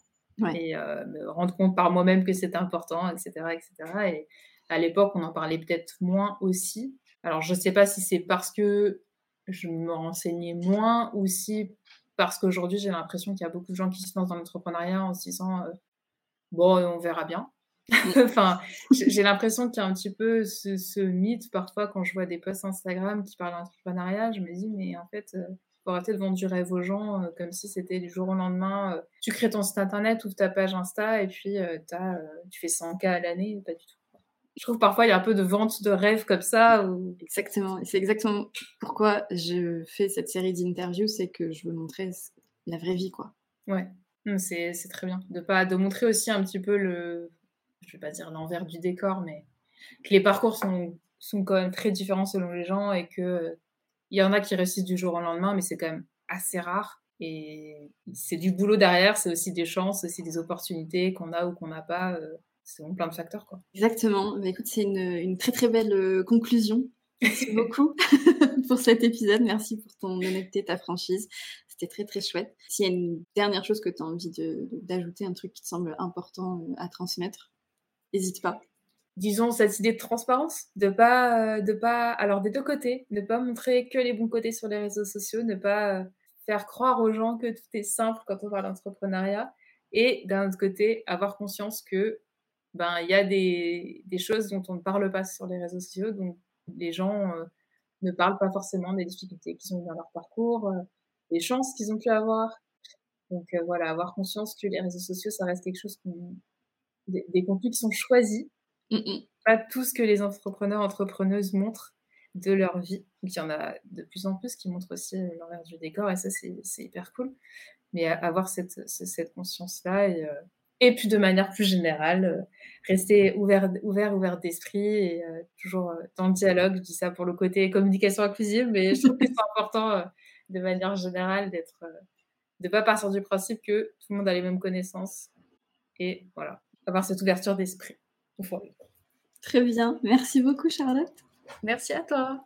et euh, me rendre compte par moi-même que c'était important, etc., etc. Et à l'époque, on en parlait peut-être moins aussi. Alors, je ne sais pas si c'est parce que je me renseignais moins ou si parce qu'aujourd'hui, j'ai l'impression qu'il y a beaucoup de gens qui se lancent dans l'entrepreneuriat en se disant euh, bon, on verra bien. Mm. enfin, j'ai l'impression qu'il y a un petit peu ce, mythe parfois quand je vois des posts Instagram qui parlent d'entrepreneuriat. Je me dis, mais en fait, il euh, faut arrêter de vendre du rêve aux gens euh, comme si c'était du jour au lendemain. tu crées ton site internet, ouvres ta page Insta et puis as, tu fais 100K à l'année. Pas du tout je trouve parfois il y a un peu de vente de rêve comme ça. Ou... Exactement. C'est exactement pourquoi je fais cette série d'interviews, c'est que je veux montrer la vraie vie, quoi. Ouais, c'est très bien. De, pas, de montrer aussi un petit peu le, je vais pas dire l'envers du décor, mais que les parcours sont, sont quand même très différents selon les gens et que il y en a qui réussissent du jour au lendemain, mais c'est quand même assez rare. Et c'est du boulot derrière, c'est aussi des chances, c'est aussi des opportunités qu'on a ou qu'on n'a pas. C'est vraiment plein de facteurs. Quoi. Exactement. Mais bah, écoute, c'est une, très très belle euh, conclusion. Merci beaucoup pour cet épisode. Merci pour ton honnêteté, ta franchise. C'était très très chouette. S'il y a une dernière chose que tu as envie d'ajouter, un truc qui te semble important euh, à transmettre, n'hésite pas. Disons cette idée de transparence, de pas, euh, de pas, alors des deux côtés, ne pas montrer que les bons côtés sur les réseaux sociaux, ne pas faire croire aux gens que tout est simple quand on parle d'entrepreneuriat, et d'un autre côté, avoir conscience que ben, il y a des, des, choses dont on ne parle pas sur les réseaux sociaux, donc les gens euh, ne parlent pas forcément des difficultés qu'ils ont eu dans leur parcours, euh, des chances qu'ils ont pu avoir. Donc euh, voilà, avoir conscience que les réseaux sociaux, ça reste quelque chose des, des, contenus qui sont choisis, pas tout ce que les entrepreneurs, entrepreneuses montrent de leur vie. Donc il y en a de plus en plus qui montrent aussi l'envers du décor, et ça c'est hyper cool. Mais avoir cette, cette conscience-là et et puis de manière plus générale, euh, rester ouvert, ouvert, ouvert d'esprit et euh, toujours euh, dans le dialogue. Je dis ça pour le côté communication inclusive, mais je trouve que c'est important de manière générale d'être, de pas partir du principe que tout le monde a les mêmes connaissances et voilà, avoir cette ouverture d'esprit. Très bien, merci beaucoup Charlotte. Merci à toi.